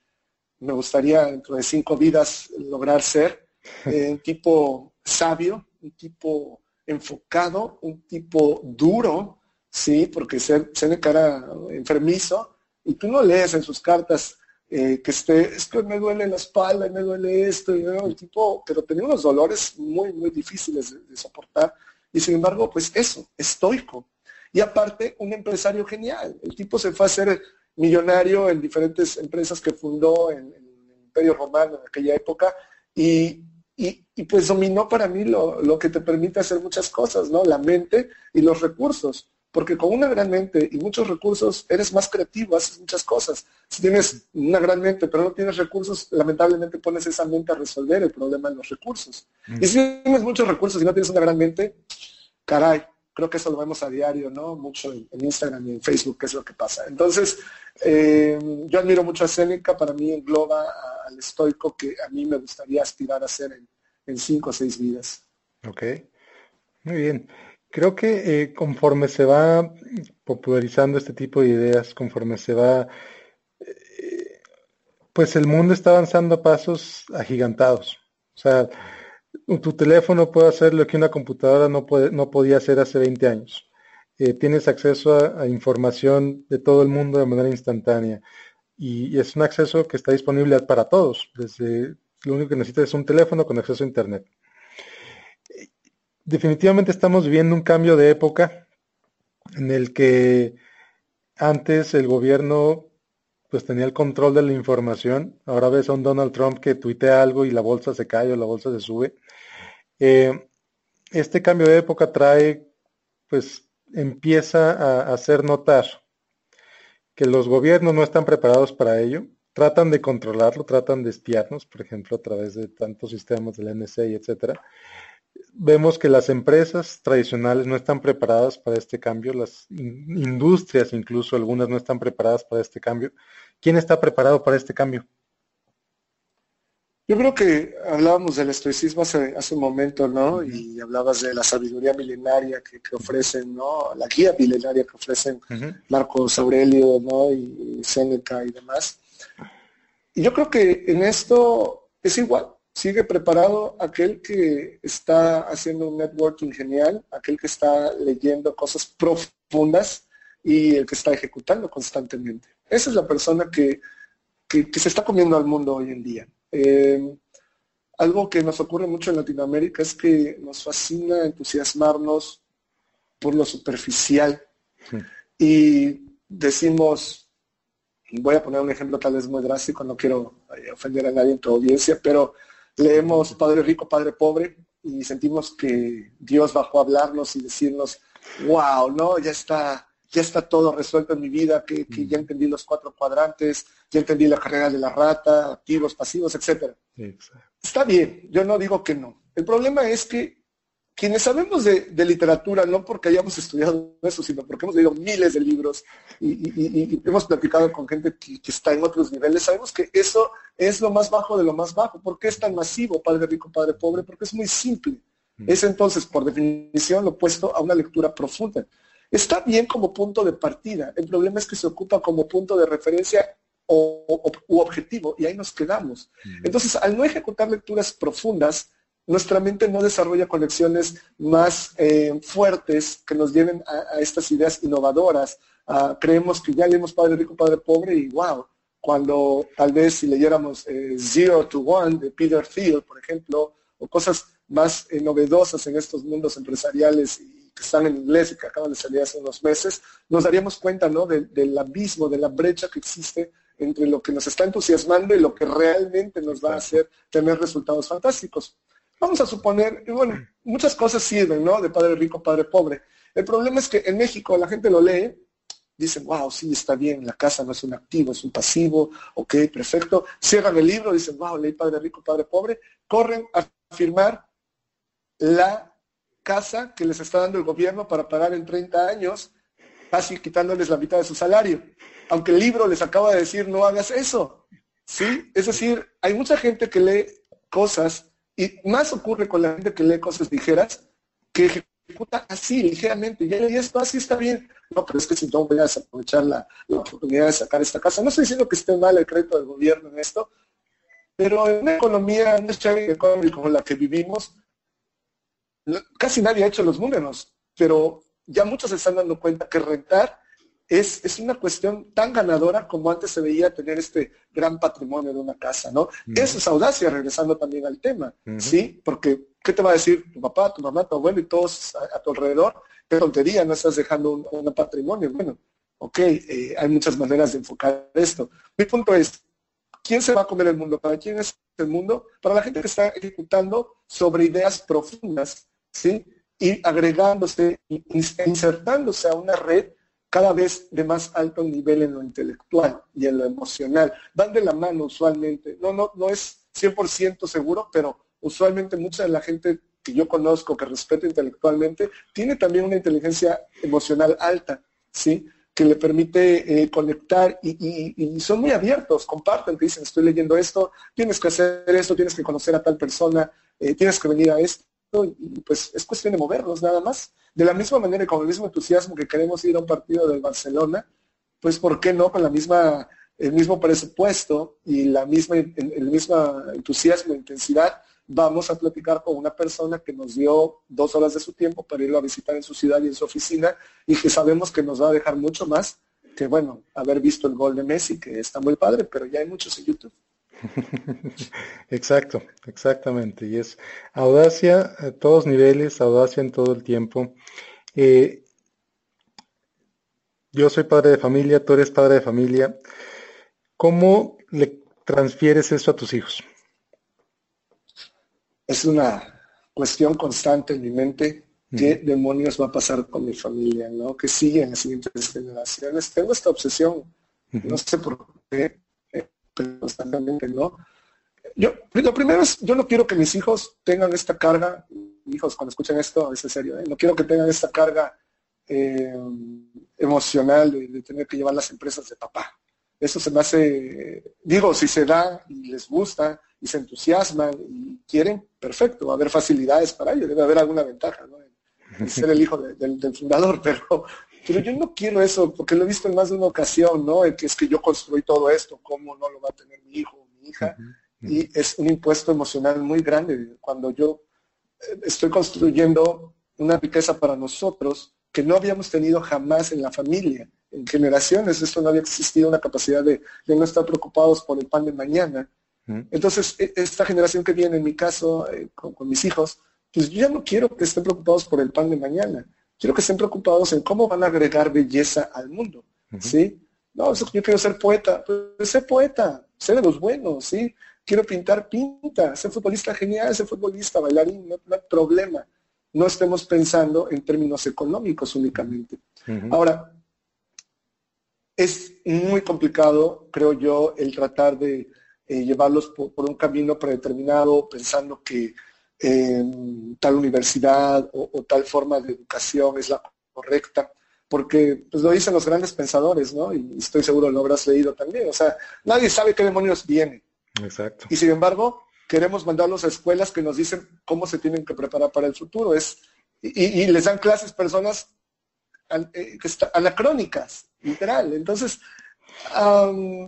me gustaría dentro de cinco vidas lograr ser [laughs] eh, tipo sabio, un tipo enfocado, un tipo duro, sí, porque de cara enfermizo, y tú no lees en sus cartas eh, que esté, es que me duele la espalda, y me duele esto, y el tipo, pero tenía unos dolores muy, muy difíciles de, soportar, y sin embargo, pues eso, estoico. Y aparte, un empresario genial. El tipo se fue a hacer millonario en diferentes empresas que fundó en, el Imperio Romano en aquella época y, pues dominó para mí lo, que te permite hacer muchas cosas, ¿no? La mente y los recursos. Porque con una gran mente y muchos recursos eres más creativo, haces muchas cosas. Si tienes una gran mente pero no tienes recursos, lamentablemente pones esa mente a resolver el problema de los recursos. Mm. Y si tienes muchos recursos y no tienes una gran mente, caray, creo que eso lo vemos a diario, ¿no? Mucho en, Instagram y en Facebook, que es lo que pasa. Entonces, eh, yo admiro mucho a Seneca, para mí engloba al estoico que a mí me gustaría aspirar a ser en, cinco o seis vidas. Ok, muy bien. Creo que eh, conforme se va popularizando este tipo de ideas, conforme se va, eh, pues el mundo está avanzando a pasos agigantados. O sea, tu teléfono puede hacer lo que una computadora no, puede, no podía hacer hace 20 años. Eh, tienes acceso a, información de todo el mundo de manera instantánea y, es un acceso que está disponible para todos. Desde lo único que necesitas es un teléfono con acceso a internet. Definitivamente estamos viviendo un cambio de época en el que antes el gobierno pues tenía el control de la información. Ahora ves a un Donald Trump que tuitea algo y la bolsa se cae o la bolsa se sube. Eh, este cambio de época trae, pues empieza a hacer notar que los gobiernos no están preparados para ello. Tratan de controlarlo, tratan de espiarnos, por ejemplo, a través de tantos sistemas del NSA, etcétera. vemos que las empresas tradicionales no están preparadas para este cambio, las industrias incluso algunas no están preparadas para este cambio. ¿Quién está preparado para este cambio? Yo creo que hablábamos del estoicismo hace, hace un momento, ¿no? Y hablabas de la sabiduría milenaria que, ofrecen, ¿no? La guía milenaria que ofrecen Marcos Aurelio, ¿no? Y, y Séneca y demás. Y yo creo que en esto es igual. Sigue preparado aquel que está haciendo un networking genial, aquel que está leyendo cosas profundas y el que está ejecutando constantemente. Esa es la persona que, que se está comiendo al mundo hoy en día. Eh, algo que nos ocurre mucho en Latinoamérica es que nos fascina entusiasmarnos por lo superficial y decimos, voy a poner un ejemplo tal vez muy drástico, no quiero eh, ofender a nadie en tu audiencia, pero leemos Padre Rico, Padre Pobre y sentimos que Dios bajó a hablarnos y decirnos, wow, ¿no? Ya está ya está todo resuelto en mi vida, que, ya entendí los cuatro cuadrantes, ya entendí la carrera de la rata, activos, pasivos, etcétera. Está bien, yo no digo que no. El problema es que quienes sabemos de, literatura, no porque hayamos estudiado eso, sino porque hemos leído miles de libros y, hemos platicado con gente que, está en otros niveles, sabemos que eso es lo más bajo de lo más bajo. ¿Por qué es tan masivo, padre rico, padre pobre? Porque es muy simple. Es entonces, por definición, lo opuesto a una lectura profunda. Está bien como punto de partida. El problema es que se ocupa como punto de referencia o, u objetivo y ahí nos quedamos. Entonces, al no ejecutar lecturas profundas, nuestra mente no desarrolla conexiones más eh, fuertes que nos lleven a, estas ideas innovadoras. creemos que ya leemos Padre Rico, Padre Pobre y wow, cuando tal vez si leyéramos eh, Zero to One de Peter Thiel, por ejemplo, o cosas más eh, novedosas en estos mundos empresariales y que están en inglés y que acaban de salir hace unos meses, nos daríamos cuenta ¿no? del abismo, de la brecha que existe entre lo que nos está entusiasmando y lo que realmente nos va a hacer tener resultados fantásticos. Vamos a suponer, y bueno, muchas cosas sirven, ¿no? De padre rico, padre pobre. El problema es que en México la gente lo lee, dicen, wow, sí, está bien, la casa no es un activo, es un pasivo, ok, perfecto. Cierran el libro, dicen, wow, leí padre rico, padre pobre, corren a firmar la casa que les está dando el gobierno para pagar en 30 años, casi quitándoles la mitad de su salario. Aunque el libro les acaba de decir, no hagas eso. ¿Sí? Es decir, hay mucha gente que lee cosas, y más ocurre con la gente que lee cosas ligeras, que ejecuta así, ligeramente. Ya leí esto, así está bien. No, pero es que si no voy a aprovechar la, oportunidad de sacar esta casa. No estoy diciendo que esté mal el crédito del gobierno en esto, pero en una economía, en una como la que vivimos, casi nadie ha hecho los números, pero ya muchos se están dando cuenta que rentar es, es, una cuestión tan ganadora como antes se veía tener este gran patrimonio de una casa, ¿no? Eso es audacia, regresando también al tema, ¿sí? Porque, ¿qué te va a decir tu papá, tu mamá, tu abuelo y todos a, tu alrededor? Qué tontería, no estás dejando un, patrimonio. Bueno, ok, eh, hay muchas maneras de enfocar esto. Mi punto es, ¿quién se va a comer el mundo? ¿Para quién es el mundo? Para la gente que está ejecutando sobre ideas profundas ¿sí? Y agregándose, insertándose a una red cada vez de más alto nivel en lo intelectual y en lo emocional. Van de la mano usualmente. No, no, no es 100% seguro, pero usualmente mucha de la gente que yo conozco, que respeto intelectualmente, tiene también una inteligencia emocional alta, ¿sí? que le permite eh, conectar y, son muy abiertos, comparten, te dicen, estoy leyendo esto, tienes que hacer esto, tienes que conocer a tal persona, eh, tienes que venir a esto y pues es cuestión de movernos nada más. De la misma manera y con el mismo entusiasmo que queremos ir a un partido del Barcelona, pues ¿por qué no con la misma, el mismo presupuesto y la misma, el, mismo entusiasmo e intensidad vamos a platicar con una persona que nos dio dos horas de su tiempo para irlo a visitar en su ciudad y en su oficina y que sabemos que nos va a dejar mucho más que, bueno, haber visto el gol de Messi, que está muy padre, pero ya hay muchos en YouTube. [laughs] Exacto, exactamente. Y es audacia a todos niveles, audacia en todo el tiempo. Eh, yo soy padre de familia, tú eres padre de familia. ¿Cómo le transfieres eso a tus hijos? Es una cuestión constante en mi mente. ¿Qué demonios va a pasar con mi familia? ¿no? Que sigue en las siguientes generaciones. Tengo esta obsesión. No sé por qué constantemente, ¿no? Yo, lo primero es, yo no quiero que mis hijos tengan esta carga hijos cuando escuchan esto, es en serio, ¿eh? no quiero que tengan esta carga eh, emocional de, tener que llevar las empresas de papá. Eso se me hace, digo, si se da y les gusta y se entusiasman y quieren, perfecto, va a haber facilidades para ello, debe haber alguna ventaja, ¿no? ser el hijo del fundador, [laughs] pero, pero yo no quiero eso, porque lo he visto en más de una ocasión, ¿no? El que es que yo construí todo esto, ¿cómo no lo va a tener mi hijo o mi hija? Y es un impuesto emocional muy grande. Cuando yo eh, estoy construyendo una riqueza para nosotros que no habíamos tenido jamás en la familia, en generaciones, esto no había existido una capacidad de, no estar preocupados por el pan de mañana. Entonces, e, esta generación que viene, en mi caso, eh, con, mis hijos, pues yo ya no quiero que estén preocupados por el pan de mañana. Quiero que estén preocupados en cómo van a agregar belleza al mundo. ¿Sí? No, yo quiero ser poeta. Pues sé poeta, sé de los buenos, ¿sí? Quiero pintar, pinta. Ser futbolista, genial. Ser futbolista, bailarín, no, hay problema. No estemos pensando en términos económicos únicamente. Ahora, es muy complicado, creo yo, el tratar de eh, llevarlos por, un camino predeterminado, pensando que tal universidad o, tal forma de educación es la correcta, porque pues, lo dicen los grandes pensadores, ¿no? Y estoy seguro lo habrás leído también. O sea, nadie sabe qué demonios viene. Exacto. Y sin embargo, queremos mandarlos a escuelas que nos dicen cómo se tienen que preparar para el futuro. Es, y, les dan clases personas eh, anacrónicas, literal. Entonces,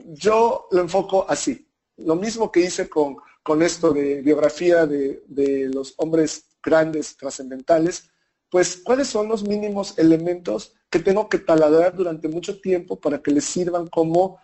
yo lo enfoco así. Lo mismo que hice con con esto de biografía de, los hombres grandes, trascendentales, pues cuáles son los mínimos elementos que tengo que taladrar durante mucho tiempo para que les sirvan como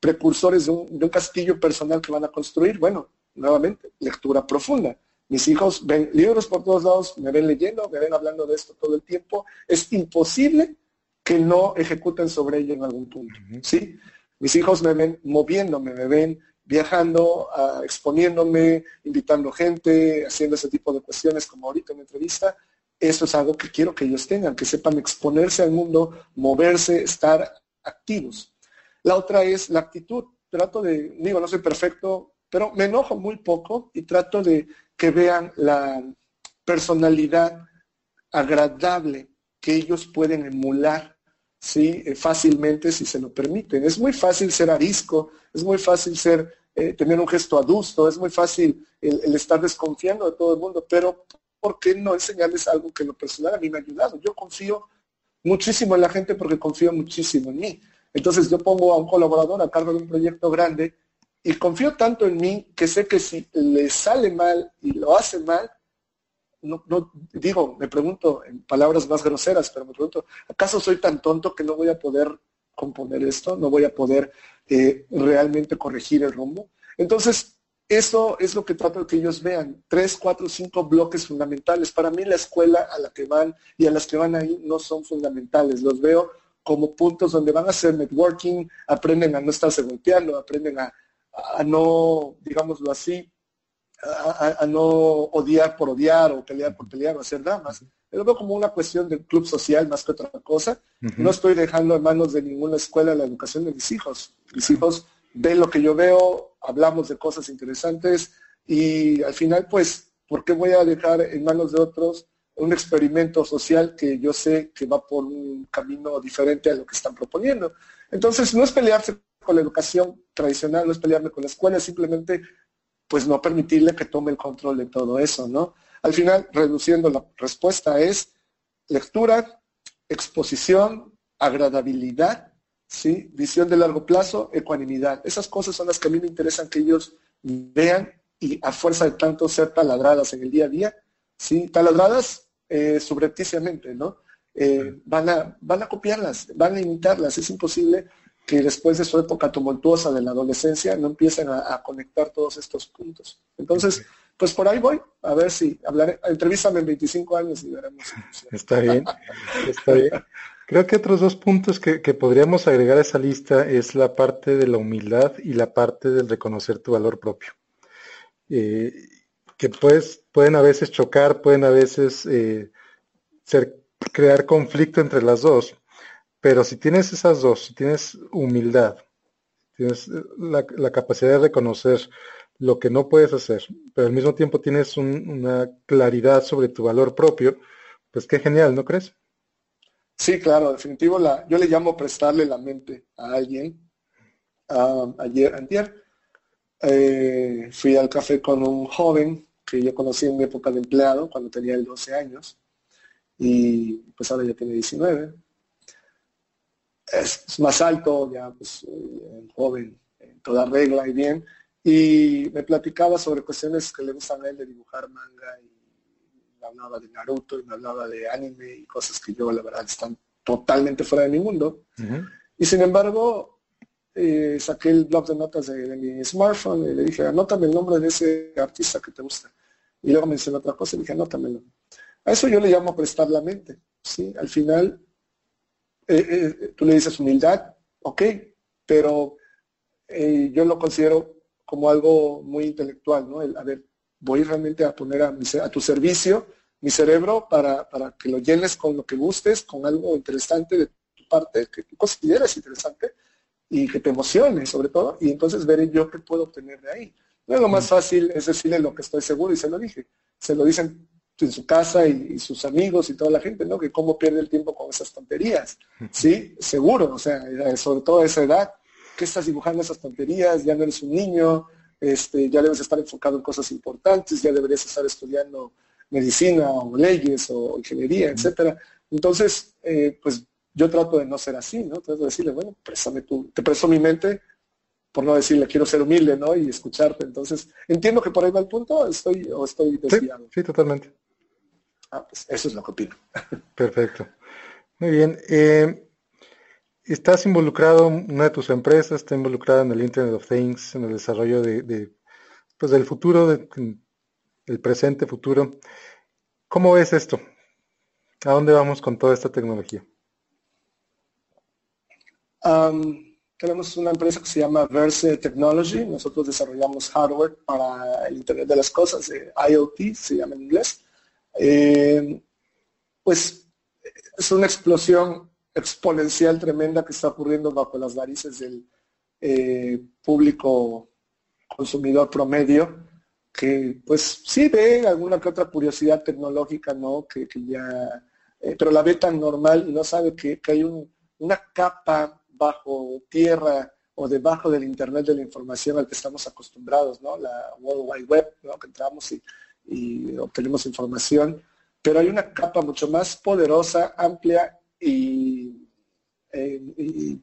precursores de un, castillo personal que van a construir. Bueno, nuevamente, lectura profunda. Mis hijos ven libros por todos lados, me ven leyendo, me ven hablando de esto todo el tiempo. Es imposible que no ejecuten sobre ello en algún punto. ¿sí? Mis hijos me ven moviéndome, me ven viajando, exponiéndome, invitando gente, haciendo ese tipo de cuestiones como ahorita en entrevista. Eso es algo que quiero que ellos tengan, que sepan exponerse al mundo, moverse, estar activos. La otra es la actitud. Trato de, digo, no soy perfecto, pero me enojo muy poco y trato de que vean la personalidad agradable que ellos pueden emular ¿sí? Eh, fácilmente si se lo permiten. Es muy fácil ser arisco, es muy fácil ser, eh, tener un gesto adusto, es muy fácil el, estar desconfiando de todo el mundo, pero ¿por qué no enseñarles algo que lo personal a mí me ha ayudado? Yo confío muchísimo en la gente porque confío muchísimo en mí. Entonces yo pongo a un colaborador a cargo de un proyecto grande y confío tanto en mí que sé que si le sale mal y lo hace mal, no, digo, me pregunto en palabras más groseras, pero me pregunto, ¿acaso soy tan tonto que no voy a poder componer esto? ¿No voy a poder eh, realmente corregir el rumbo? Entonces, eso es lo que trato de que ellos vean. Tres, cuatro, cinco bloques fundamentales. Para mí la escuela a la que van y a las que van ahí no son fundamentales. Los veo como puntos donde van a hacer networking, aprenden a no estarse golpeando, aprenden a no, digámoslo así, a, no odiar por odiar o pelear por pelear o hacer damas. Lo veo como una cuestión del club social más que otra cosa. No estoy dejando en manos de ninguna escuela la educación de mis hijos. Mis hijos ven lo que yo veo, hablamos de cosas interesantes y al final, pues, ¿por qué voy a dejar en manos de otros un experimento social que yo sé que va por un camino diferente a lo que están proponiendo? Entonces, no es pelearse con la educación tradicional, no es pelearme con la escuela, es simplemente pues no permitirle que tome el control de todo eso, ¿no? Al final, reduciendo la respuesta es lectura, exposición, agradabilidad, ¿sí? visión de largo plazo, ecuanimidad. Esas cosas son las que a mí me interesan que ellos vean y a fuerza de tanto ser taladradas en el día a día, ¿sí? taladradas eh, subrepticiamente, ¿no? Eh, van, a, van a copiarlas, van a imitarlas. Es imposible que después de su época tumultuosa de la adolescencia no empiecen a, conectar todos estos puntos. Entonces, pues por ahí voy, a ver si hablaré, entrevístame en 25 años y veremos. Está bien, está bien. Creo que otros dos puntos que, podríamos agregar a esa lista es la parte de la humildad y la parte del reconocer tu valor propio. Eh, que pues, pueden a veces chocar, pueden a veces eh, ser, crear conflicto entre las dos, pero si tienes esas dos, si tienes humildad, tienes la, capacidad de reconocer lo que no puedes hacer, pero al mismo tiempo tienes una claridad sobre tu valor propio, pues qué genial, ¿no crees? Sí, claro, definitivo. La, yo le llamo prestarle la mente a alguien. ayer, ayer, eh, fui al café con un joven que yo conocí en mi época de empleado, cuando tenía 12 años, y pues ahora ya tiene 19. Es, más alto, ya pues eh, joven, en toda regla y bien, y me platicaba sobre cuestiones que le gustan a él de dibujar manga y me hablaba de Naruto y me hablaba de anime y cosas que yo la verdad están totalmente fuera de mi mundo. Y sin embargo, eh, saqué el blog de notas de, mi smartphone y le dije, anótame el nombre de ese artista que te gusta. Y luego mencioné otra cosa y dije, anótamelo. A eso yo le llamo prestar la mente. ¿sí? Al final, eh, eh, tú le dices humildad, ok, pero yo lo considero como algo muy intelectual, ¿no? El, a ver, voy realmente a poner a, a tu servicio mi cerebro para, para, que lo llenes con lo que gustes, con algo interesante de tu parte, que tú consideres interesante y que te emocione sobre todo, y entonces veré yo qué puedo obtener de ahí. No es lo más mm. fácil es decirle lo que estoy seguro y se lo dije. Se lo dicen en su casa y, sus amigos y toda la gente, ¿no? Que cómo pierde el tiempo con esas tonterías. Sí, seguro, o sea, sobre todo a esa edad, ¿qué estás dibujando esas tonterías? Ya no eres un niño, este, ya debes estar enfocado en cosas importantes, ya deberías estar estudiando medicina o leyes o ingeniería, etcétera. Entonces, eh, pues yo trato de no ser así, ¿no? Trato de decirle, bueno, préstame tú, te presto mi mente, por no decirle quiero ser humilde, ¿no? Y escucharte. Entonces, entiendo que por ahí va el punto, estoy, o estoy desviado. Sí, totalmente. Ah, pues eso es lo que opino. Perfecto. Muy bien. Eh, estás involucrado, una de tus empresas está involucrada en el Internet of Things, en el desarrollo de, pues del futuro, del presente, futuro. ¿Cómo ves esto? ¿A dónde vamos con toda esta tecnología? tenemos una empresa que se llama Verse Technology. Nosotros desarrollamos hardware para el Internet de las Cosas, IoT, se llama en inglés. Eh, pues es una explosión exponencial tremenda que está ocurriendo bajo las narices del eh, público consumidor promedio, que pues sí ve alguna que otra curiosidad tecnológica, ¿no? Que, ya, eh, pero la ve tan normal y no sabe que, hay una capa bajo tierra o debajo del Internet de la información al que estamos acostumbrados, ¿no? La World Wide Web, ¿no? Que entramos y, y obtenemos información, pero hay una capa mucho más poderosa, amplia y, eh,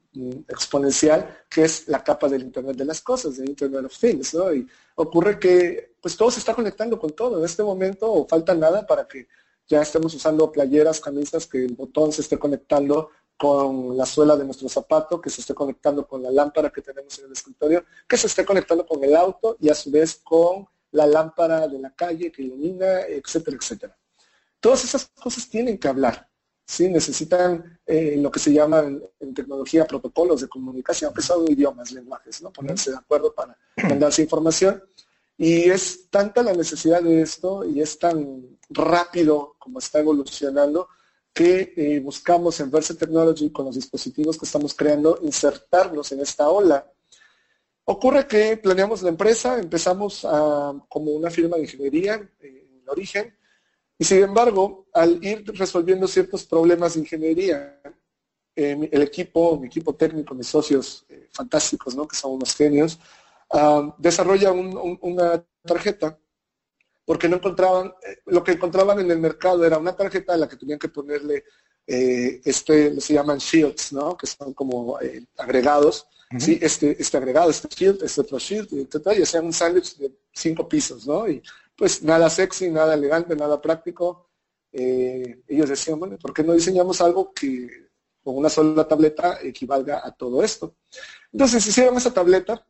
exponencial, que es la capa del Internet de las cosas, del Internet of Things, ¿no? Y ocurre que pues todo se está conectando con todo. En este momento falta nada para que ya estemos usando playeras, camisas, que el botón se esté conectando con la suela de nuestro zapato, que se esté conectando con la lámpara que tenemos en el escritorio, que se esté conectando con el auto y a su vez con la lámpara de la calle que ilumina, etcétera, etcétera. Todas esas cosas tienen que hablar. ¿sí? Necesitan eh, lo que se llaman en tecnología protocolos de comunicación, que son idiomas, lenguajes, ¿no? ponerse de acuerdo para [clears throat] mandarse información. Y es tanta la necesidad de esto y es tan rápido como está evolucionando que eh, buscamos en Verse Technology con los dispositivos que estamos creando insertarnos en esta ola. Ocurre que planeamos la empresa, empezamos como una firma de ingeniería eh, en origen, y sin embargo, al ir resolviendo ciertos problemas de ingeniería, eh, el equipo, mi equipo técnico, mis socios eh, fantásticos, ¿no? que son unos genios, uh, desarrolla una tarjeta porque no encontraban, lo que encontraban en el mercado era una tarjeta a la que tenían que ponerle, este, se llaman shields, ¿no? que son como agregados, ¿sí? este, este agregado, este shield, este otro shield, y hacían un sándwich de cinco pisos, ¿no? Y pues nada sexy, nada elegante, nada práctico. Eh, ellos decían, bueno, ¿por qué no diseñamos algo que con una sola tableta equivalga a todo esto? Entonces hicieron esa tableta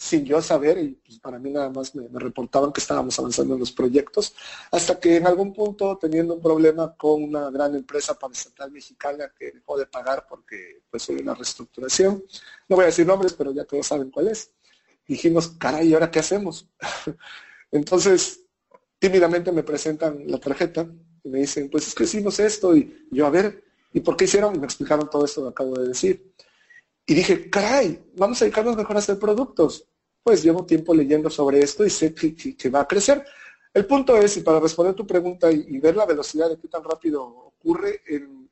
sin yo saber, y pues, para mí nada más me, reportaban que estábamos avanzando en los proyectos, hasta que en algún punto, teniendo un problema con una gran empresa paraestatal mexicana que dejó de pagar porque pues hubo una reestructuración, no voy a decir nombres, pero ya todos saben cuál es, dijimos, caray, ¿y ahora qué hacemos? [laughs] Entonces, tímidamente me presentan la tarjeta y me dicen, pues es que hicimos esto y yo, a ver, ¿y por qué hicieron? Y me explicaron todo esto que acabo de decir. Y dije, caray, vamos a dedicarnos mejor a hacer productos. Pues llevo tiempo leyendo sobre esto y sé que, va a crecer. El punto es, y para responder tu pregunta y, ver la velocidad de qué tan rápido ocurre,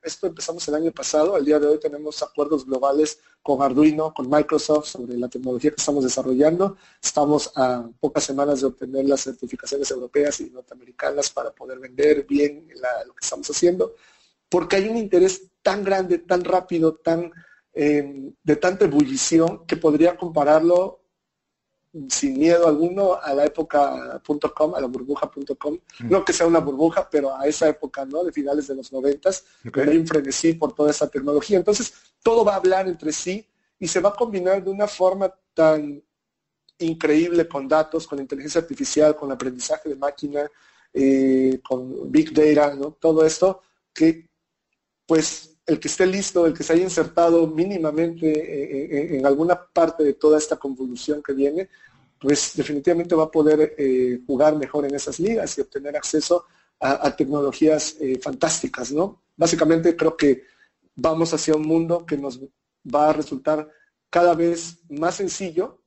esto empezamos el año pasado, al día de hoy tenemos acuerdos globales con Arduino, con Microsoft sobre la tecnología que estamos desarrollando. Estamos a pocas semanas de obtener las certificaciones europeas y norteamericanas para poder vender bien lo que estamos haciendo, porque hay un interés tan grande, tan rápido, tan eh, de tanta ebullición que podría compararlo sin miedo alguno a la época .com, a la burbuja.com. Mm. No que sea una burbuja, pero a esa época, ¿no? De finales de los noventas, hay un frenesí por toda esa tecnología. Entonces, todo va a hablar entre sí y se va a combinar de una forma tan increíble con datos, con inteligencia artificial, con aprendizaje de máquina, eh, con big data, ¿no? Todo esto que, pues, el que esté listo, el que se haya insertado mínimamente eh, eh, en, alguna parte de toda esta convolución que viene, pues definitivamente va a poder eh, jugar mejor en esas ligas y obtener acceso a, tecnologías fantásticas, ¿no? Básicamente creo que vamos hacia un mundo que nos va a resultar cada vez más sencillo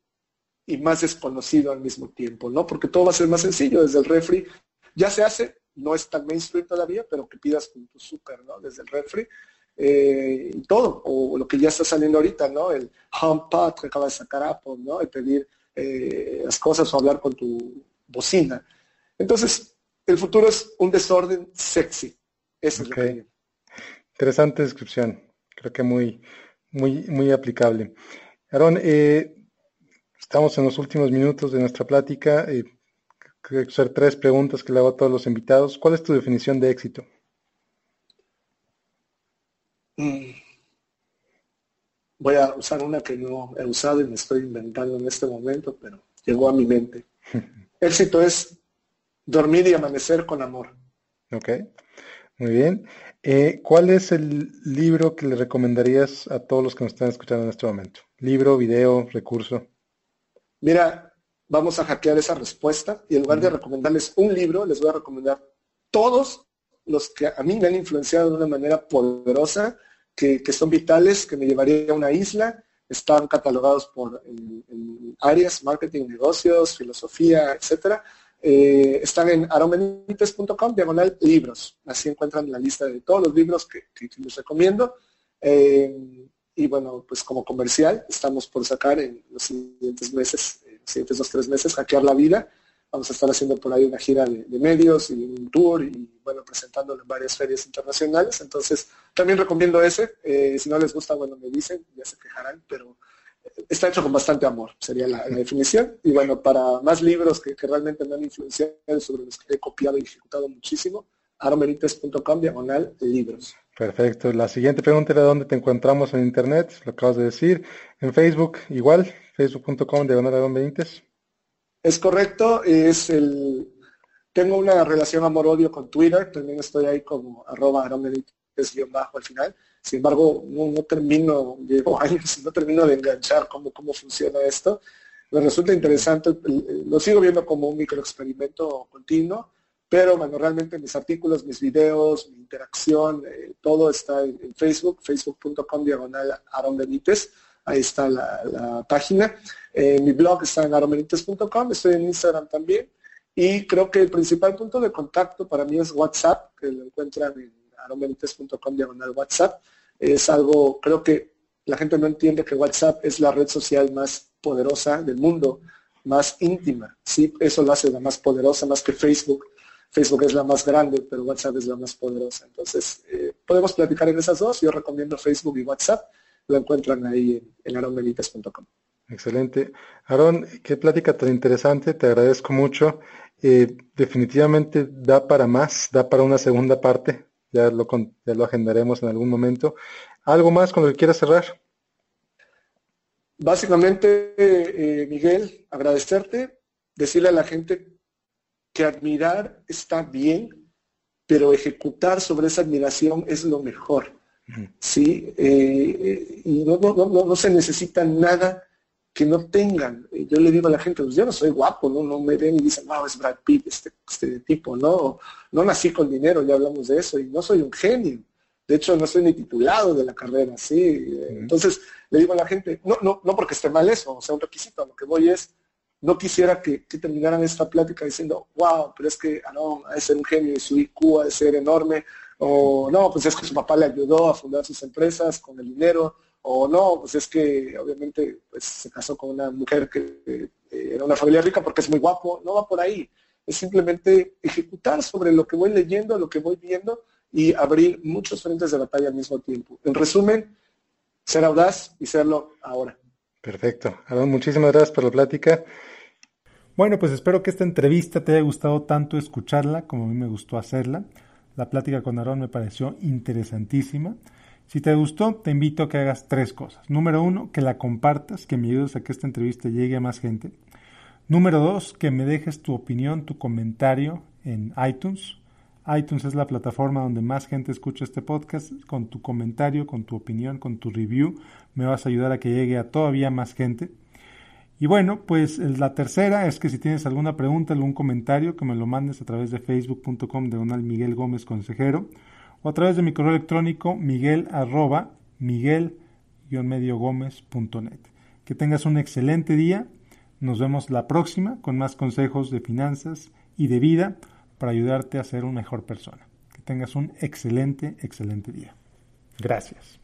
y más desconocido al mismo tiempo, ¿no? Porque todo va a ser más sencillo, desde el refri ya se hace, no es tan mainstream todavía, pero que pidas con tu súper, ¿no? Desde el refri eh, todo, o lo que ya está saliendo ahorita, ¿no? El HomePod que acaba de sacar Apple, ¿no? El pedir eh, las cosas o hablar con tu bocina. Entonces, el futuro es un desorden sexy. Eso es lo que Interesante descripción. Creo que muy, muy, muy aplicable. Aaron, eh, estamos en los últimos minutos de nuestra plática. Eh, quiero hacer tres preguntas que le hago a todos los invitados. ¿Cuál es tu definición de éxito? Mm. Voy a usar una que no he usado y me estoy inventando en este momento, pero llegó a mi mente. [laughs] Éxito es dormir y amanecer con amor. Ok, muy bien. Eh, ¿Cuál es el libro que le recomendarías a todos los que nos están escuchando en este momento? ¿Libro, video, recurso? Mira, vamos a hackear esa respuesta y en lugar de recomendarles un libro, les voy a recomendar todos los que a mí me han influenciado de una manera poderosa que, son vitales, que me llevaría a una isla, están catalogados por áreas, marketing, negocios, filosofía, etcétera. Eh, están en aromenites.com, diagonal libros. Así encuentran la lista de todos los libros que, les recomiendo. Eh, y bueno, pues como comercial, estamos por sacar en los siguientes meses, en los siguientes dos, tres meses, hackear la vida, Vamos a estar haciendo por ahí una gira de, medios y un tour y bueno, presentándolo en varias ferias internacionales. Entonces, también recomiendo ese. Eh, si no les gusta, bueno, me dicen, ya se quejarán, pero eh, está hecho con bastante amor, sería la, definición. Y bueno, para más libros que, realmente me han influenciado, sobre los que he copiado y ejecutado muchísimo, aromerites.com diagonal libros. Perfecto. La siguiente pregunta era dónde te encontramos en internet, lo acabas de decir. En Facebook, igual, facebook.com diagonal aromerites. Es correcto, es el... Tengo una relación amor-odio con Twitter, también estoy ahí como arroba bajo al final. Sin embargo, no, termino, llevo [laughs] años no termino de enganchar cómo, cómo funciona esto. Me resulta interesante, lo sigo viendo como un microexperimento continuo, pero bueno, realmente mis artículos, mis videos, mi interacción, eh, todo está en, Facebook, facebook.com diagonal Aaron ahí está la, página. Eh, mi blog está en aromenites.com, estoy en Instagram también. Y creo que el principal punto de contacto para mí es WhatsApp, que lo encuentran en aromenites.com diagonal WhatsApp. Es algo, creo que la gente no entiende que WhatsApp es la red social más poderosa del mundo, más íntima. Sí, eso lo hace la más poderosa, más que Facebook. Facebook es la más grande, pero WhatsApp es la más poderosa. Entonces, eh, podemos platicar en esas dos. Yo recomiendo Facebook y WhatsApp lo encuentran ahí en, en Excelente. Aaron, qué plática tan interesante, te agradezco mucho. Eh, definitivamente da para más, da para una segunda parte, ya lo, ya lo agendaremos en algún momento. ¿Algo más con lo que quieras cerrar? Básicamente, eh, Miguel, agradecerte, decirle a la gente que admirar está bien, pero ejecutar sobre esa admiración es lo mejor. ¿Sí? Eh, y no, no, no, no, se necesita nada que no tengan. Yo le digo a la gente, pues yo no soy guapo, no, no me ven y dicen, wow, es Brad Pitt, este, este tipo, ¿no? No nací con dinero, ya hablamos de eso, y no soy un genio. De hecho, no estoy ni titulado de la carrera, ¿sí? Entonces, le digo a la gente, no, no, no porque esté mal eso, o sea, un requisito, a lo que voy es, no quisiera que, terminaran esta plática diciendo, wow, pero es que no, ha de ser un genio y su IQ ha de ser enorme, o no, pues es que su papá le ayudó a fundar sus empresas con el dinero, o no, pues es que obviamente pues, se casó con una mujer que eh, era una familia rica porque es muy guapo, no va por ahí, es simplemente ejecutar sobre lo que voy leyendo, lo que voy viendo y abrir muchos frentes de batalla al mismo tiempo. En resumen, ser audaz y serlo ahora. Perfecto. Aaron, muchísimas gracias por la plática. Bueno, pues espero que esta entrevista te haya gustado tanto escucharla como a mí me gustó hacerla. La plática con Aaron me pareció interesantísima. Si te gustó, te invito a que hagas tres cosas. Número uno, que la compartas, que me ayudes a que esta entrevista llegue a más gente. Número dos, que me dejes tu opinión, tu comentario en iTunes iTunes es la plataforma donde más gente escucha este podcast. Con tu comentario, con tu opinión, con tu review, me vas a ayudar a que llegue a todavía más gente. Y bueno, pues la tercera es que si tienes alguna pregunta, algún comentario, que me lo mandes a través de facebook.com de Donald Miguel Gómez Consejero o a través de mi correo electrónico miguel arroba miguel-gómez.net. Que tengas un excelente día. Nos vemos la próxima con más consejos de finanzas y de vida para ayudarte a ser una mejor persona. Que tengas un excelente, excelente día. Gracias.